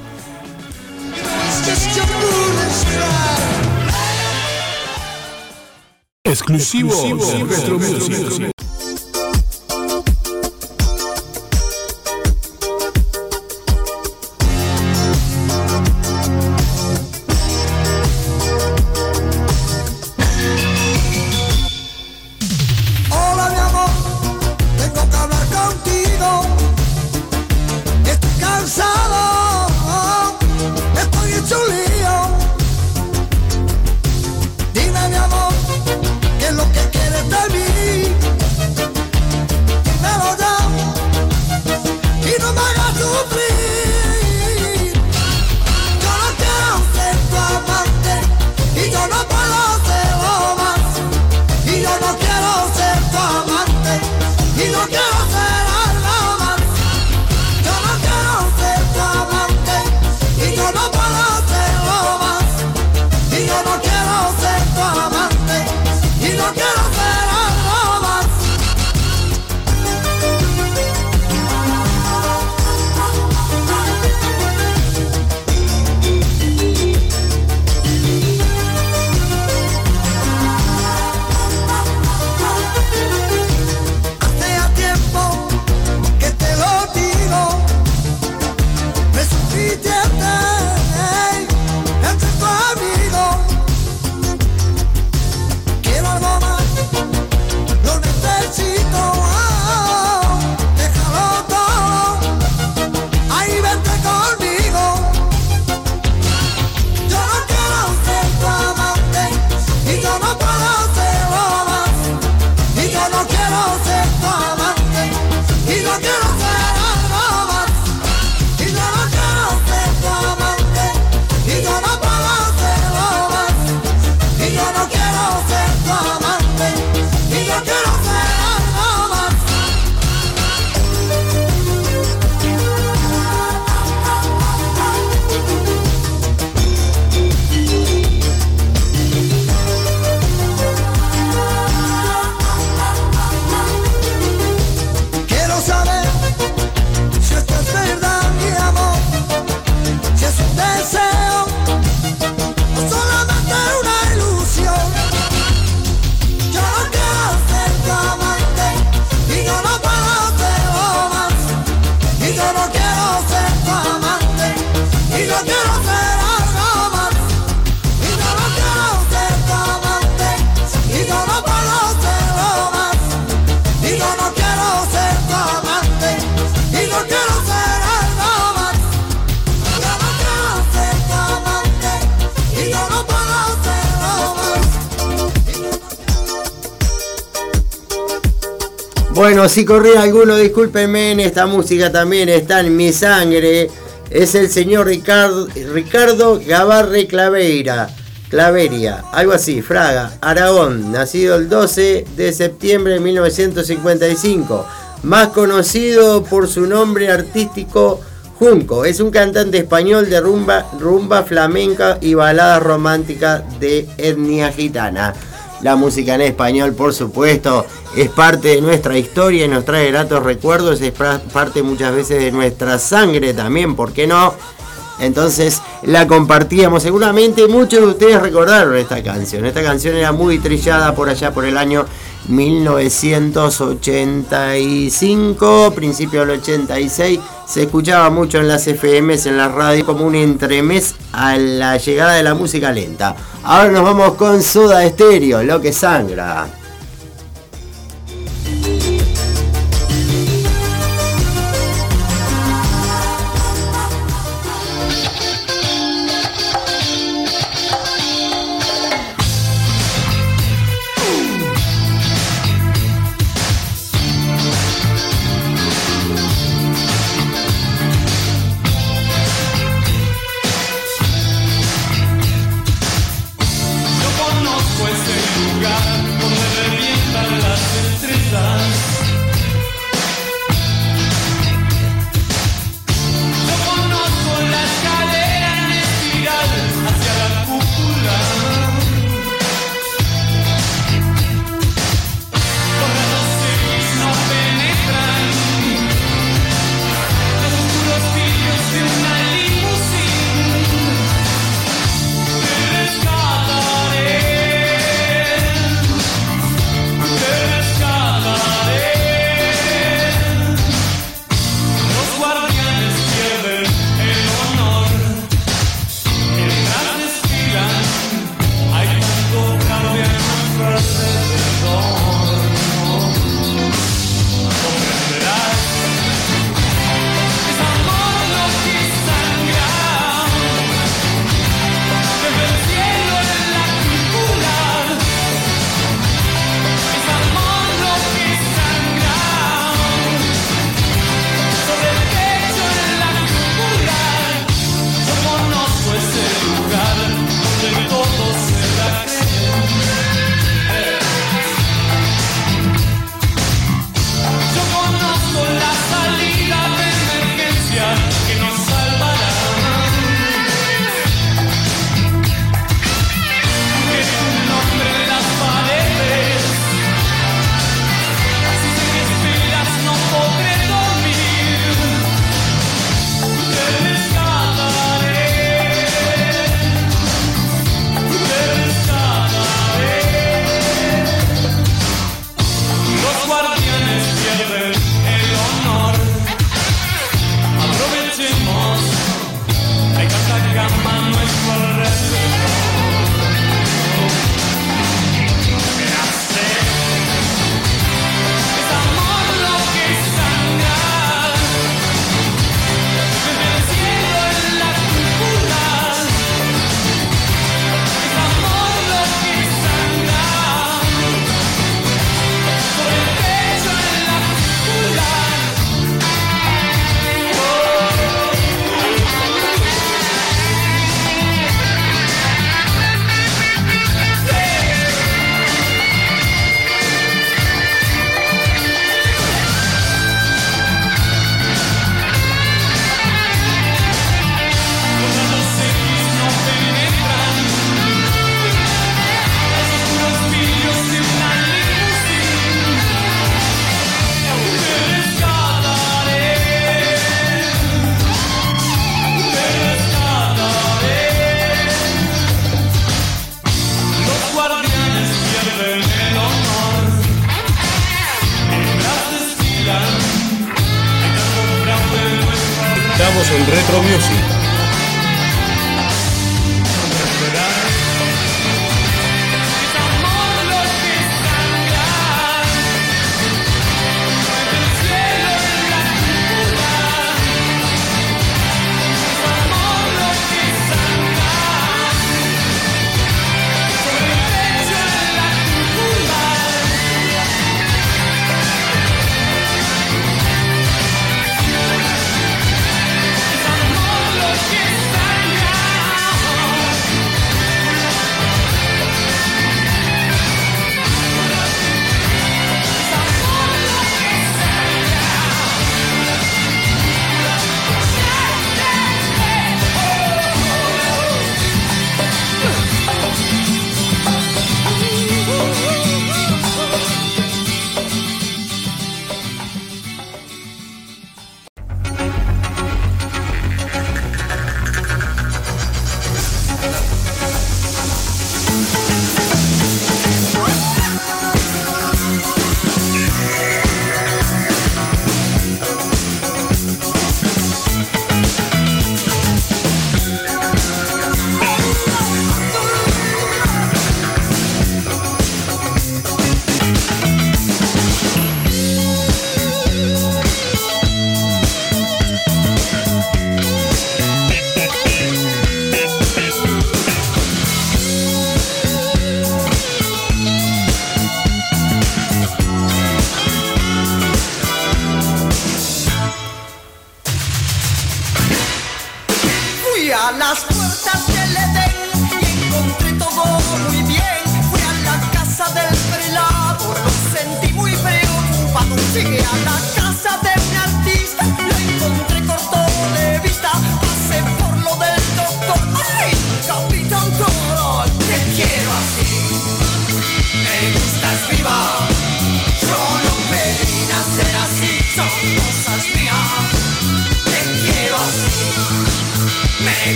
S13: Exclusivo, Retro Music.
S14: Si
S4: corría alguno, discúlpenme, en esta música también está en mi sangre. Es el señor Ricardo, Ricardo Gavarre Claveira. Claveria, algo así, Fraga, Aragón, nacido el 12 de septiembre de 1955, más conocido por su nombre artístico Junco. Es un cantante español de rumba, rumba flamenca y baladas románticas de etnia gitana. La música en español, por supuesto, es parte de nuestra historia y nos trae gratos recuerdos, es parte muchas veces de nuestra sangre también, ¿por qué no? Entonces la compartíamos. Seguramente muchos de ustedes recordaron esta canción. Esta canción era muy trillada por allá por el año 1985, principio del 86. Se escuchaba mucho en las FMs, en la radio, como un entremés a la llegada de la música lenta. Ahora nos vamos con Soda Estéreo, lo que sangra.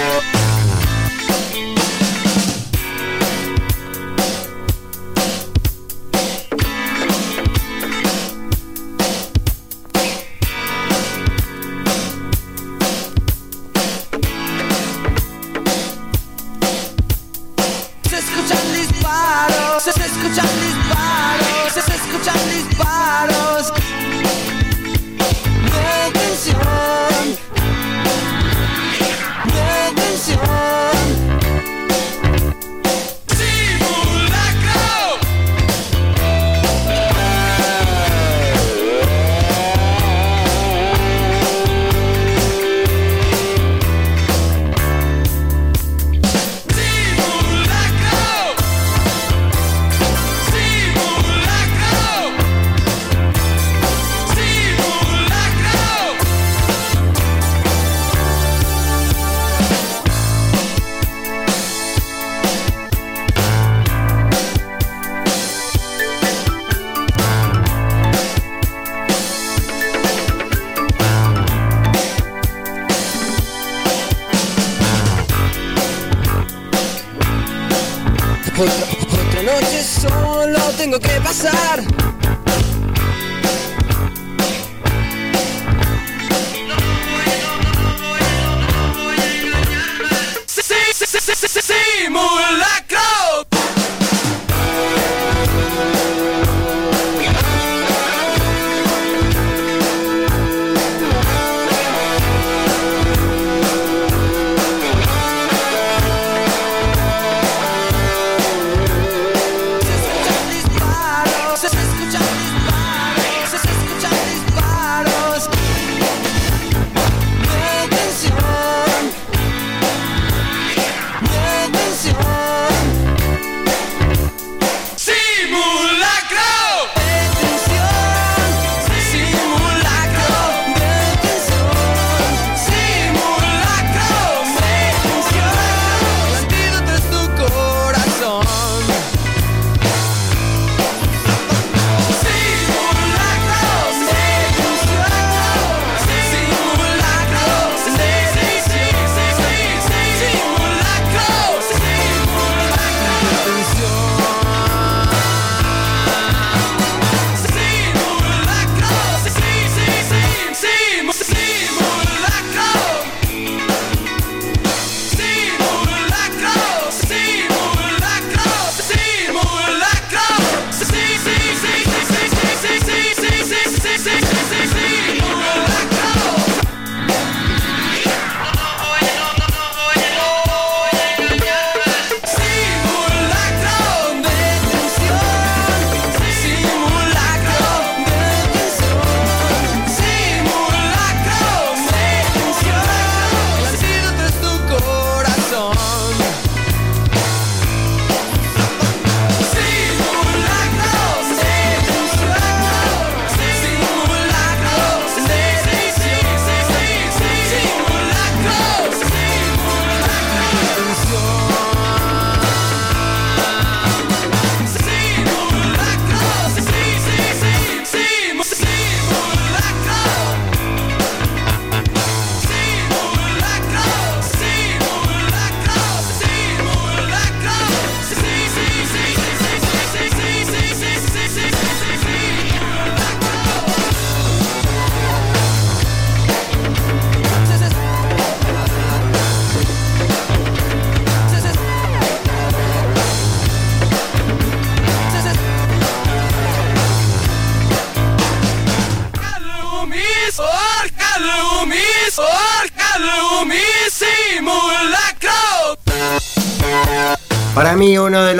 S6: Se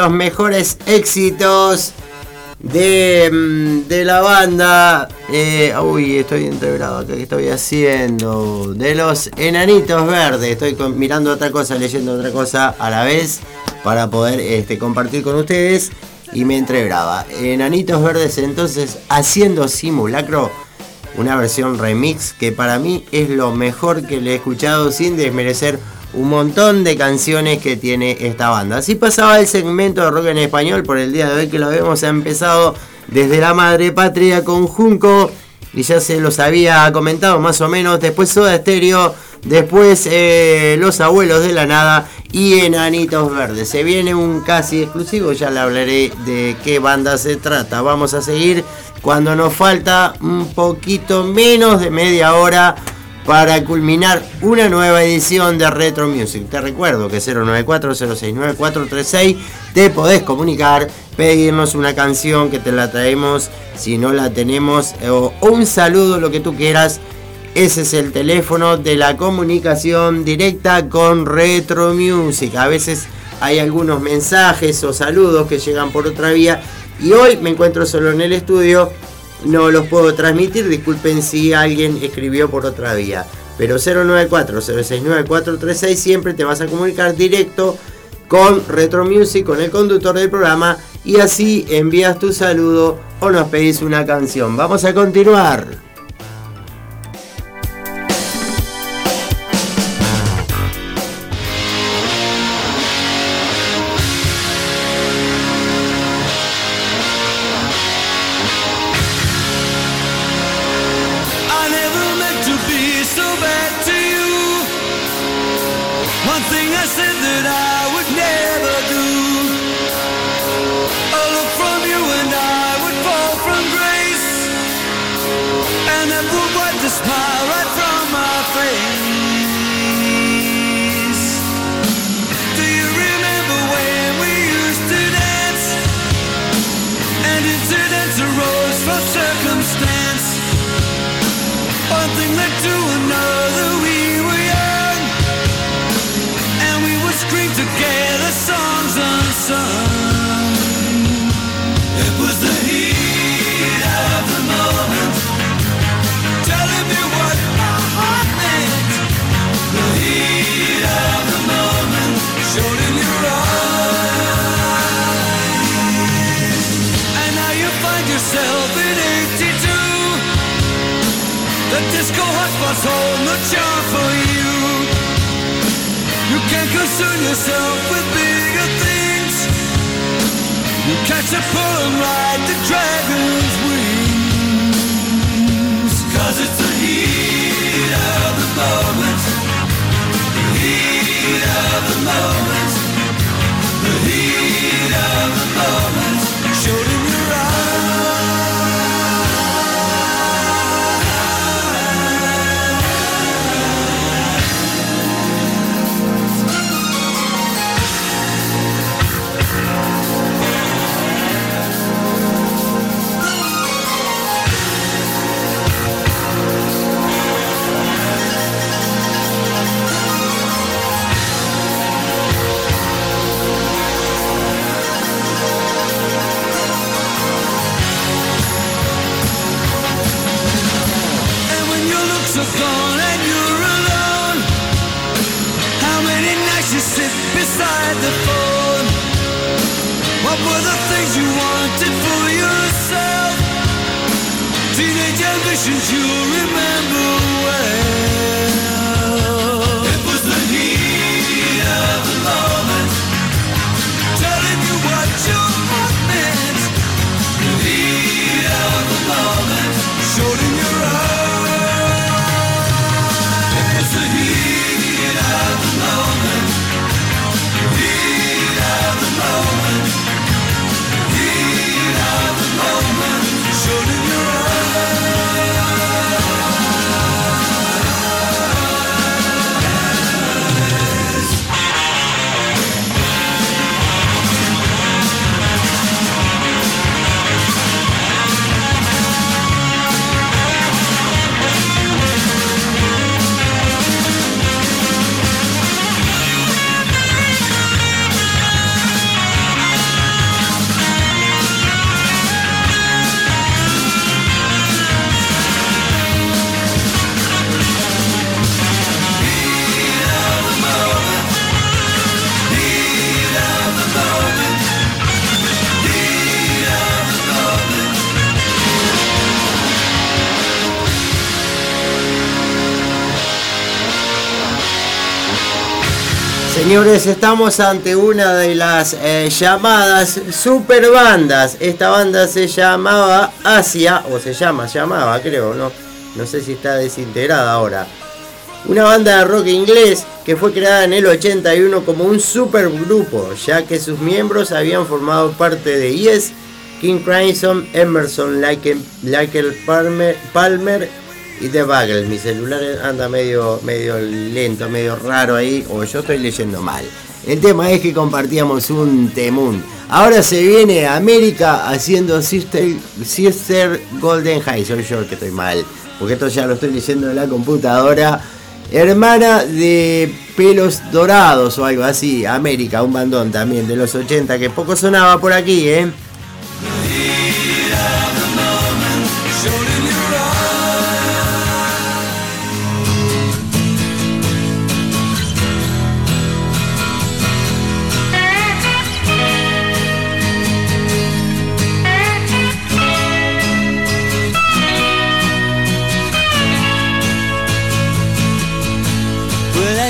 S4: los mejores éxitos de, mm, de la banda. eh, uy, estoy entreverado acá. ¿Qué estoy haciendo? De los enanitos verdes. Estoy con- mirando otra cosa, leyendo otra cosa a la vez para poder este, compartir con ustedes. Y me entrebraba. Enanitos verdes entonces haciendo simulacro. Una versión remix que para mí es lo mejor que le he escuchado sin desmerecer
S6: un montón de canciones que tiene esta banda. Así pasaba el segmento de rock en español por el día de hoy que lo habíamos empezado desde la madre patria con Junco y ya se los había comentado más o menos. Después Soda Stereo, después eh, Los Abuelos de la Nada y Enanitos Verdes. Se viene un casi exclusivo, ya le hablaré de qué banda se trata. Vamos a seguir cuando nos falta un poquito menos de media hora para culminar una nueva edición de Retro Music. Te recuerdo que 094-069-436 te podés comunicar, pedirnos una canción que te la traemos si no la tenemos, o un saludo, lo que tú quieras. Ese es el teléfono de la comunicación directa con Retro Music. A veces hay algunos mensajes o saludos que llegan por otra vía y hoy me encuentro solo en el estudio no los puedo transmitir, disculpen si alguien escribió por otra vía. Pero 094-069-436 siempre te vas a comunicar directo con Retro Music, con el conductor del programa y así envías tu saludo o nos pedís una canción. Vamos a continuar.
S4: Señores, estamos ante una de las eh, llamadas super bandas. Esta banda se llamaba Asia, o se llama, llamaba, creo, no, no sé si está desintegrada ahora. Una banda de rock inglés que fue creada en el 81 como un supergrupo, ya que sus miembros habían formado parte de Yes, King Crimson, Emerson, Lake Palmer, Palmer y The Buggles. Mi celular anda medio, medio lento, medio raro ahí, o yo estoy leyendo mal. El tema es que compartíamos un temún. Ahora se viene América haciendo Sister, Sister Golden High. Soy yo que estoy mal, porque esto ya lo estoy leyendo en la computadora. Hermana de pelos dorados o algo así. América, un bandón también de los 80 que poco sonaba por aquí, ¿eh?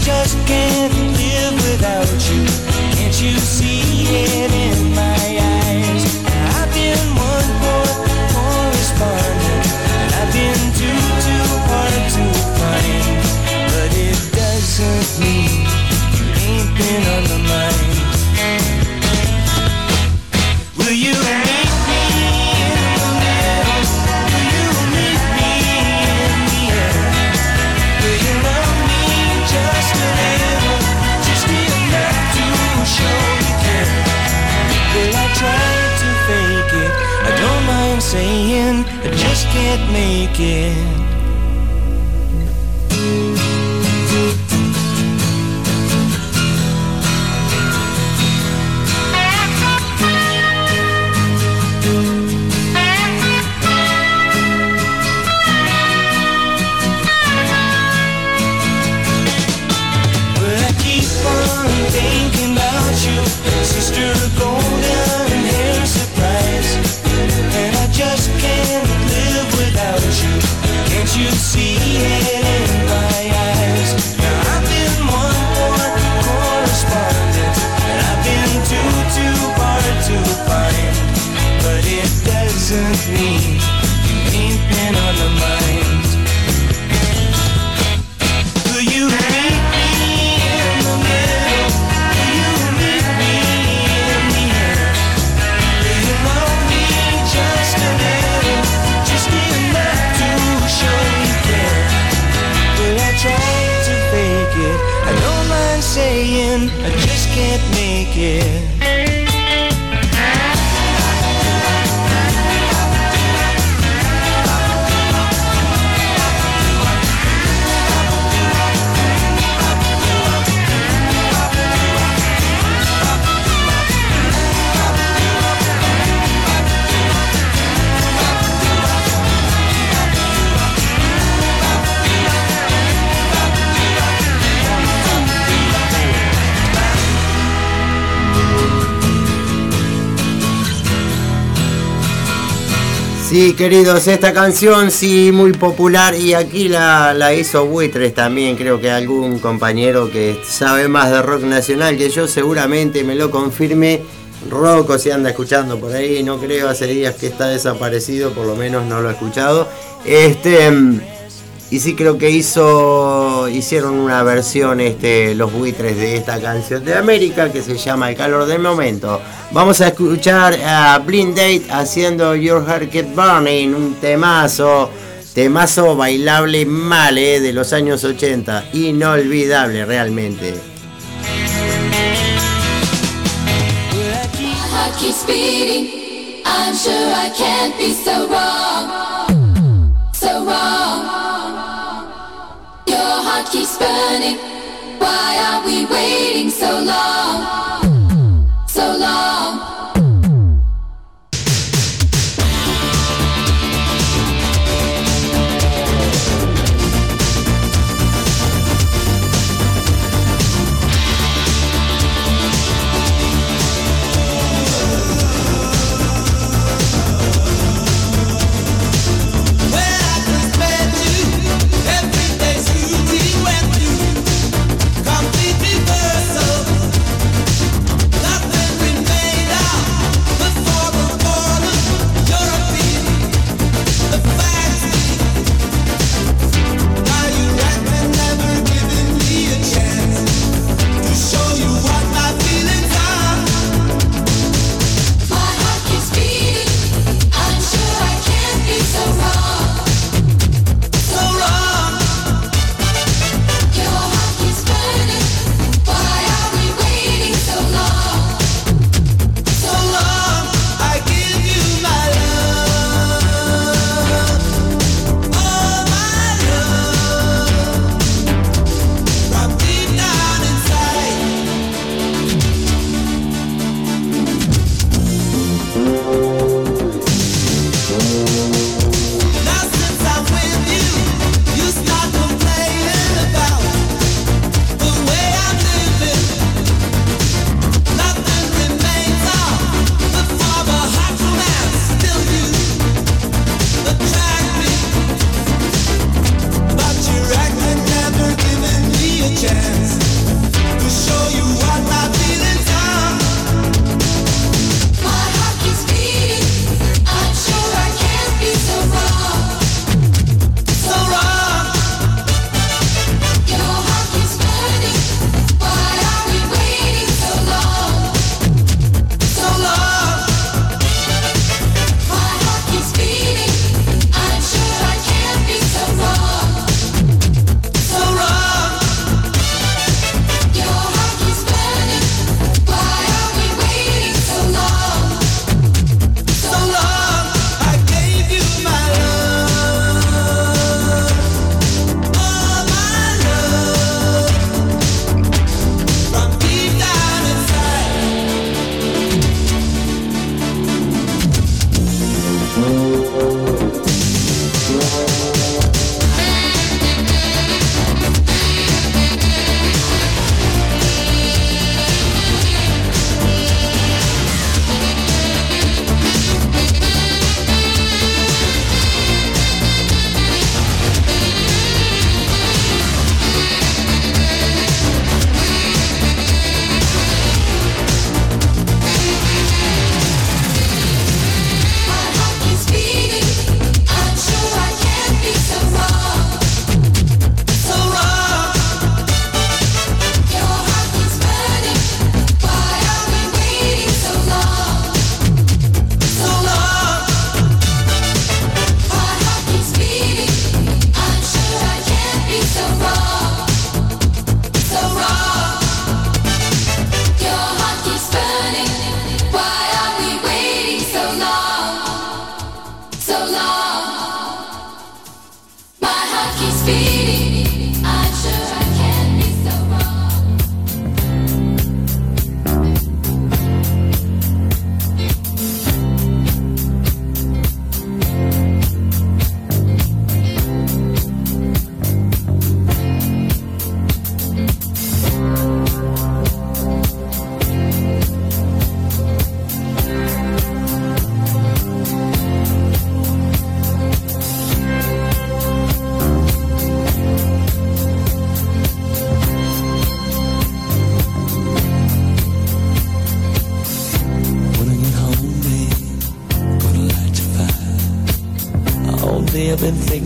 S5: Just can't live without you. Can't you see it in my eyes? I've been one poor correspondent, and I've been too, too hard to find. But it doesn't mean you ain't been on my mind. Can't make it.
S4: Sí, queridos, esta canción sí muy popular y aquí la, la hizo Buitres también, creo que algún compañero que sabe más de rock nacional que yo seguramente me lo confirme. Rocco si anda escuchando por ahí, no creo, hace días que está desaparecido, por lo menos no lo he escuchado. Este mm, y sí creo que hizo hicieron una versión este los buitres de esta canción de América que se llama El calor del momento. Vamos a escuchar a Blind Date haciendo Your Heart Get Burning, un temazo, temazo bailable mal eh, de los años 80, inolvidable realmente.
S5: Burning. Why are we waiting so long?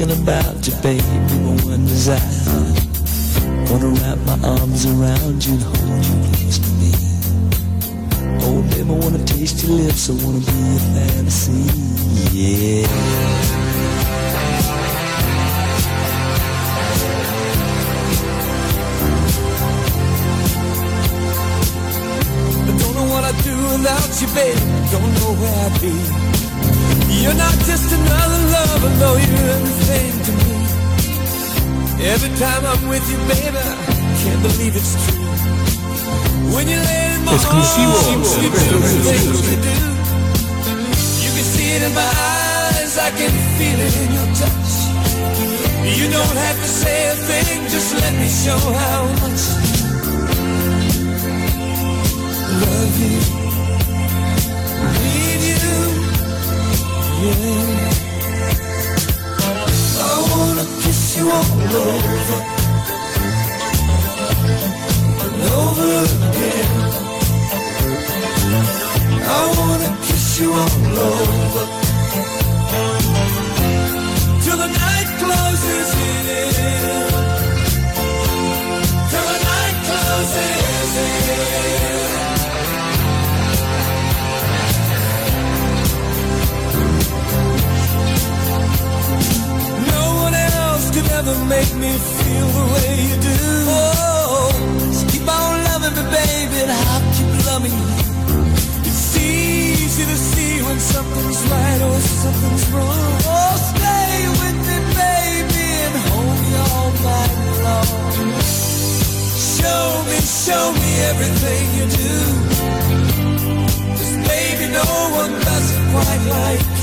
S6: Thinking about you, baby, my one desire. Wanna wrap my arms around you and hold you close to me. Oh, baby, I wanna taste your lips, I wanna be your fantasy, yeah.
S15: I don't know what I'd do without you, baby. Don't know where I'd be. You're not just another lover, though you're everything to me.
S6: Every time I'm with you, baby, I can't believe it's true. When you lay in my
S8: Exclusivo.
S6: arms, you do the things you do. You can see it in my eyes, I can feel it in your touch. You don't have to say a thing, just let me show how much I love you. Till the night closes in. Ever make me feel the way you do. Oh, just keep on loving me, baby, and I'll keep loving you. It's easy to see when something's right or something's wrong. Oh, stay with me, baby, and hold me all night long. Show me, show me everything you do. 'Cause baby, no one does it quite like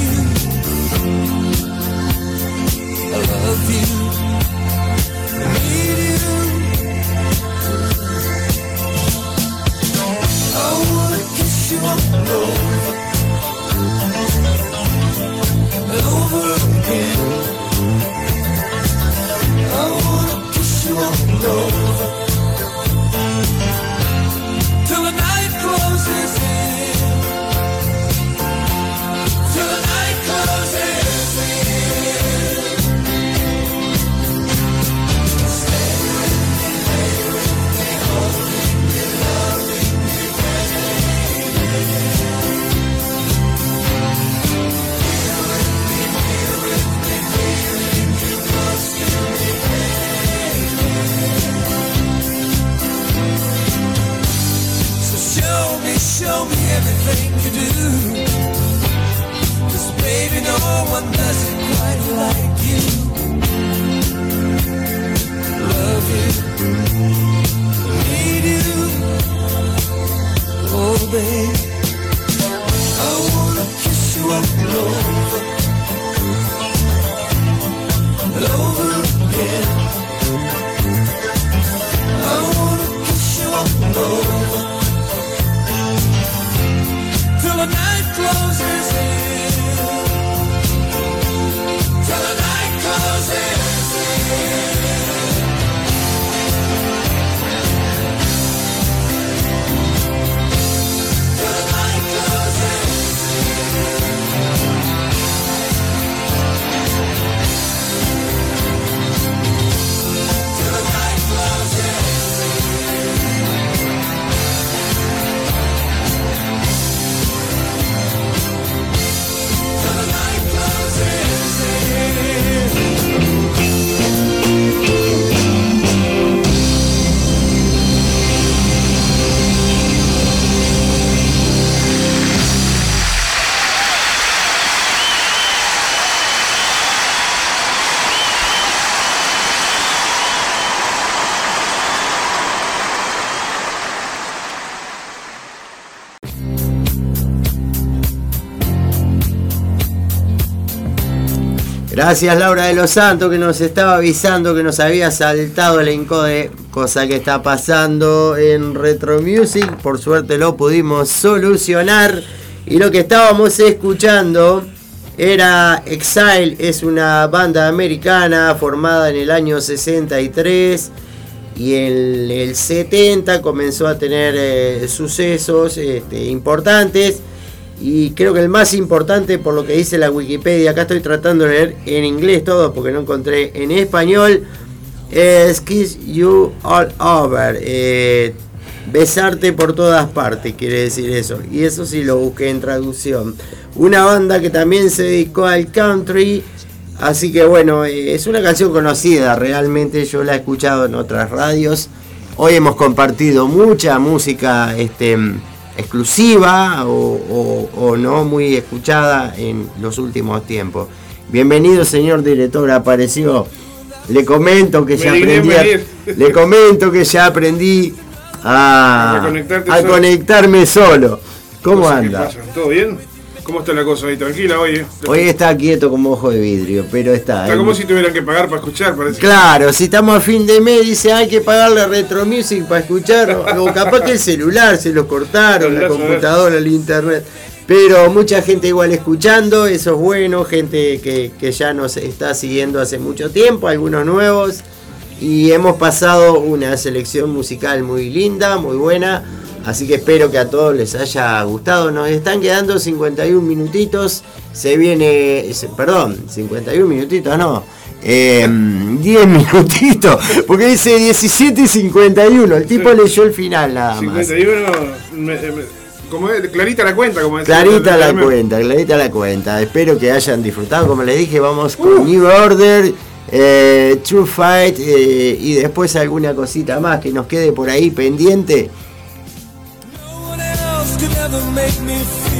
S6: I love you. Need you. I wanna kiss you. And over again. I wanna kiss you. One does it quite like you. Love you, need you. Oh, baby,
S4: Gracias Laura de los Santos que nos estaba avisando que nos había saltado el encode, cosa que está pasando en Retro Music. Por suerte lo pudimos solucionar. Y lo que estábamos escuchando era Exile, es una banda americana formada en el año 63 y en el 70 comenzó a tener eh, sucesos este, importantes. Y creo que el más importante, por lo que dice la Wikipedia, acá estoy tratando de leer en inglés todo porque no encontré en español, es Kiss You All Over. eh, besarte por todas partes, quiere decir eso. Y eso sí lo busqué en traducción. Una banda que también se dedicó al country. Así que bueno, eh, es una canción conocida, realmente yo la he escuchado en otras radios. Hoy hemos compartido mucha música este, exclusiva o, o- o no muy escuchada en los últimos tiempos. Bienvenido señor director, apareció Le comento que ya aprendí. a- le comento que ya aprendí a,
S8: A
S4: a
S8: solo.
S4: conectarme solo. ¿Cómo anda?
S8: ¿Todo bien? ¿Cómo está la cosa ahí? Tranquila, oye.
S4: Hoy está quieto como ojo de vidrio, pero está.
S8: Está
S4: ahí.
S8: como si tuvieran que pagar para escuchar, parece.
S4: Claro, si estamos a fin de mes, dice hay que pagarle a Retro Music para escuchar, o capaz que el celular se lo cortaron, la computadora, el internet. Pero mucha gente igual escuchando, eso es bueno, gente que, que ya nos está siguiendo hace mucho tiempo, algunos nuevos. Y hemos pasado una selección musical muy linda, muy buena. Así que espero que a todos les haya gustado. Nos están quedando 51 minutitos. Se viene, perdón, 51 minutitos, no. eh, 10 minutitos. Porque dice 17 y 51. El tipo leyó el final nada más.
S8: 51. me- me- como es, clarita la cuenta, como decía
S4: Clarita la cuenta, clarita la cuenta. Espero que hayan disfrutado. Como les dije, vamos con New Order, eh, True Fight eh, y después alguna cosita más que nos quede por ahí pendiente.
S5: Could ever make me feel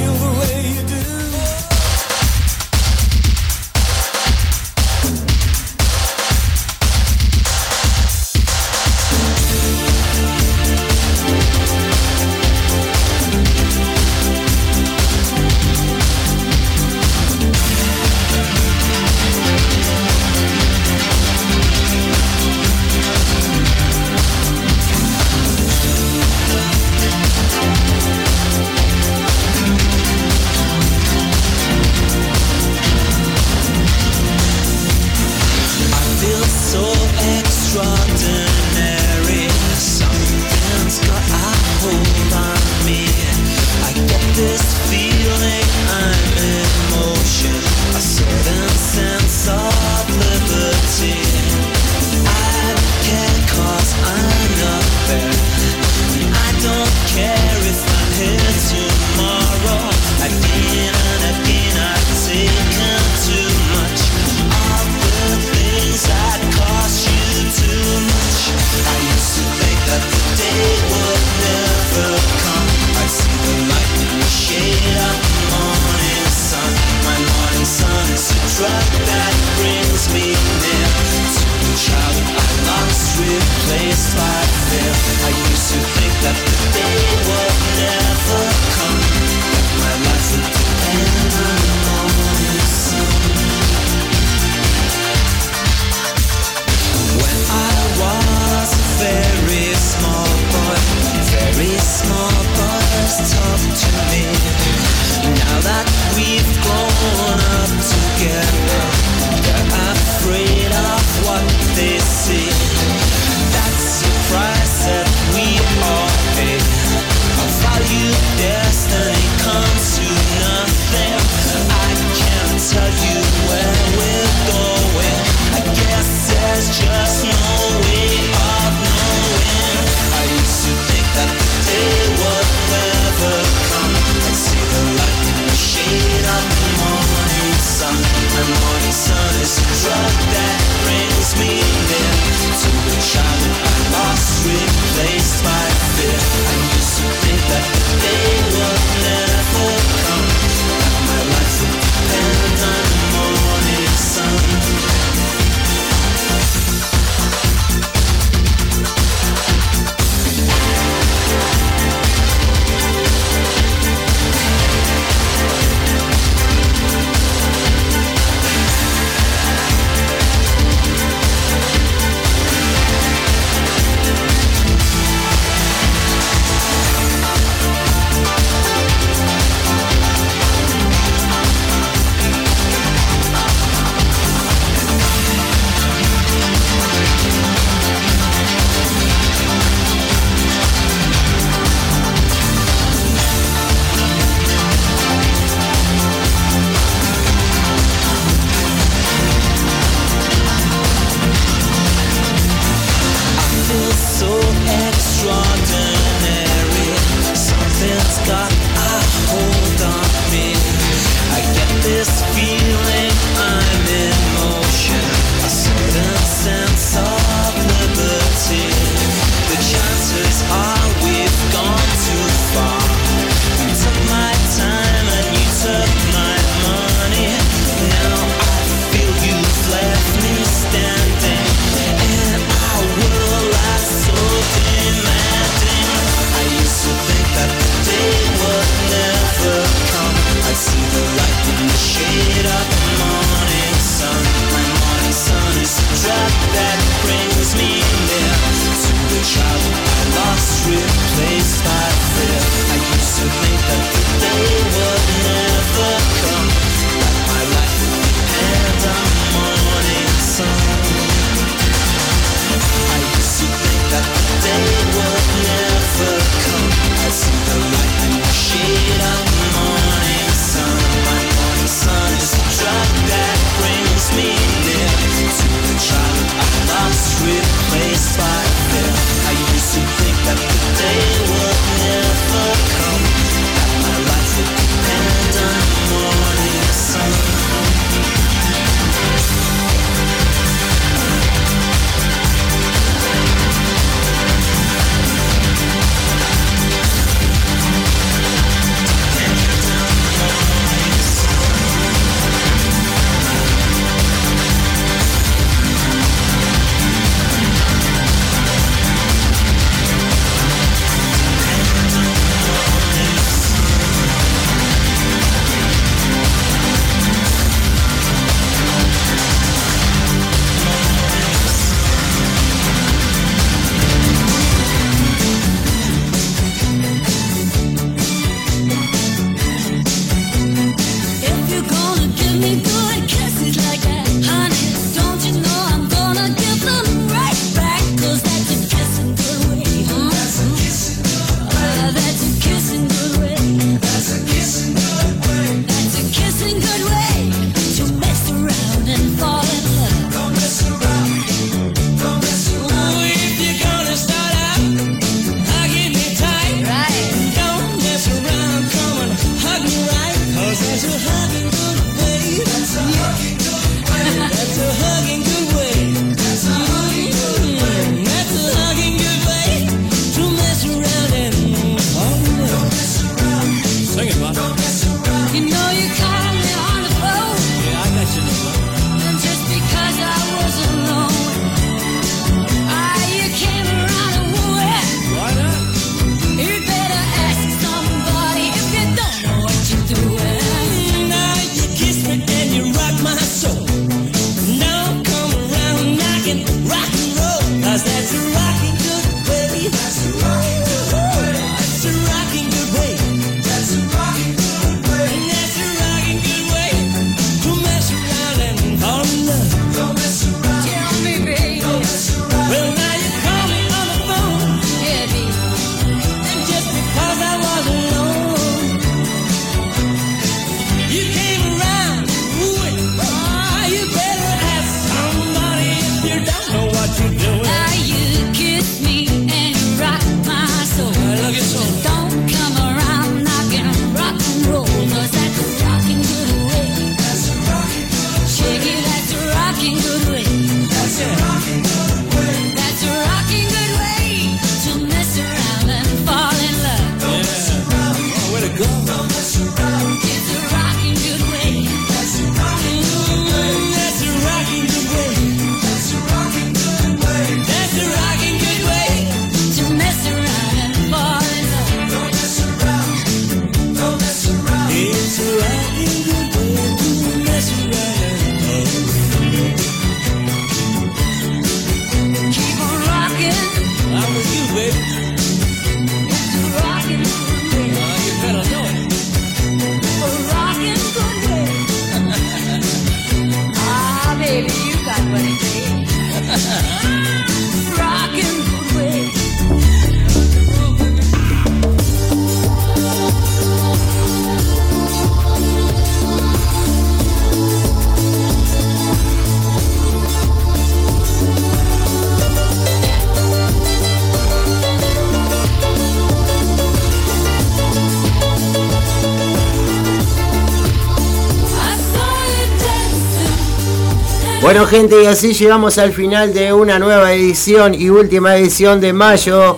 S3: gente, y así llegamos al final de una nueva edición y última edición de mayo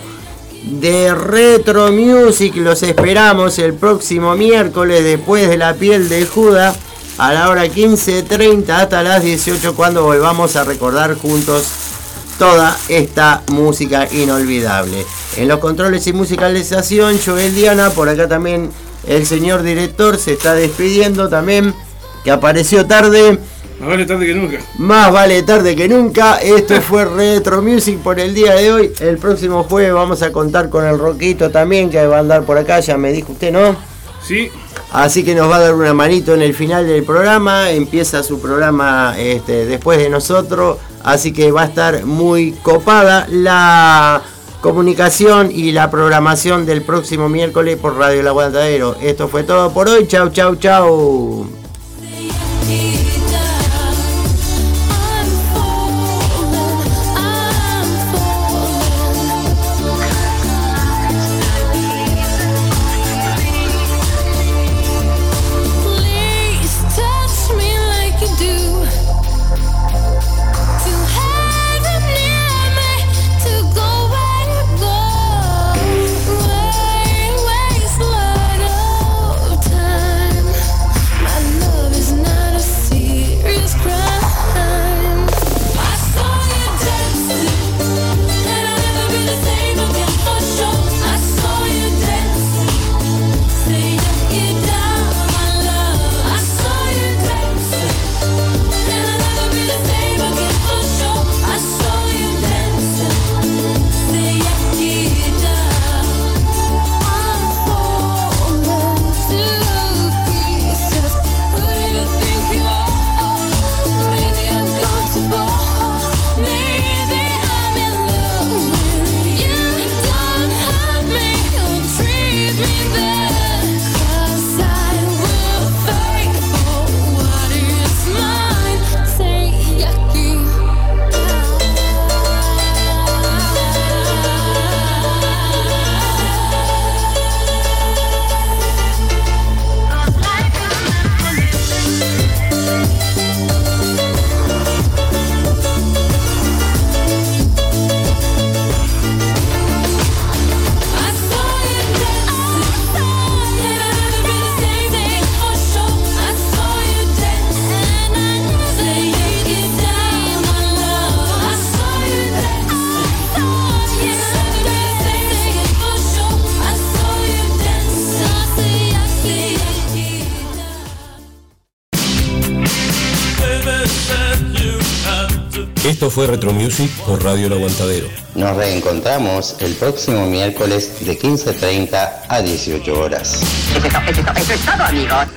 S3: de Retro Music. Los esperamos el próximo miércoles después de la piel de Judas a la hora 15.30 hasta las 18 cuando volvamos a recordar juntos toda esta música inolvidable. En los controles y musicalización, Joel Diana, por acá también el señor director se está despidiendo también, que apareció tarde.
S16: Más vale tarde que nunca.
S3: Más vale tarde que nunca. Esto fue Retro Music por el día de hoy. El próximo jueves vamos a contar con el Roquito también, que va a andar por acá, ya me dijo usted, ¿no?
S16: Sí.
S3: Así que nos va a dar una manito en el final del programa. Empieza su programa este, después de nosotros. Así que va a estar muy copada la comunicación y la programación del próximo miércoles por Radio El Aguantadero. Esto fue todo por hoy. Chau, chau, chau.
S17: Por Radio El Aguantadero.
S2: Nos reencontramos el próximo miércoles de 15.30 a 18 horas.
S18: Eso es, eso todo, amigos.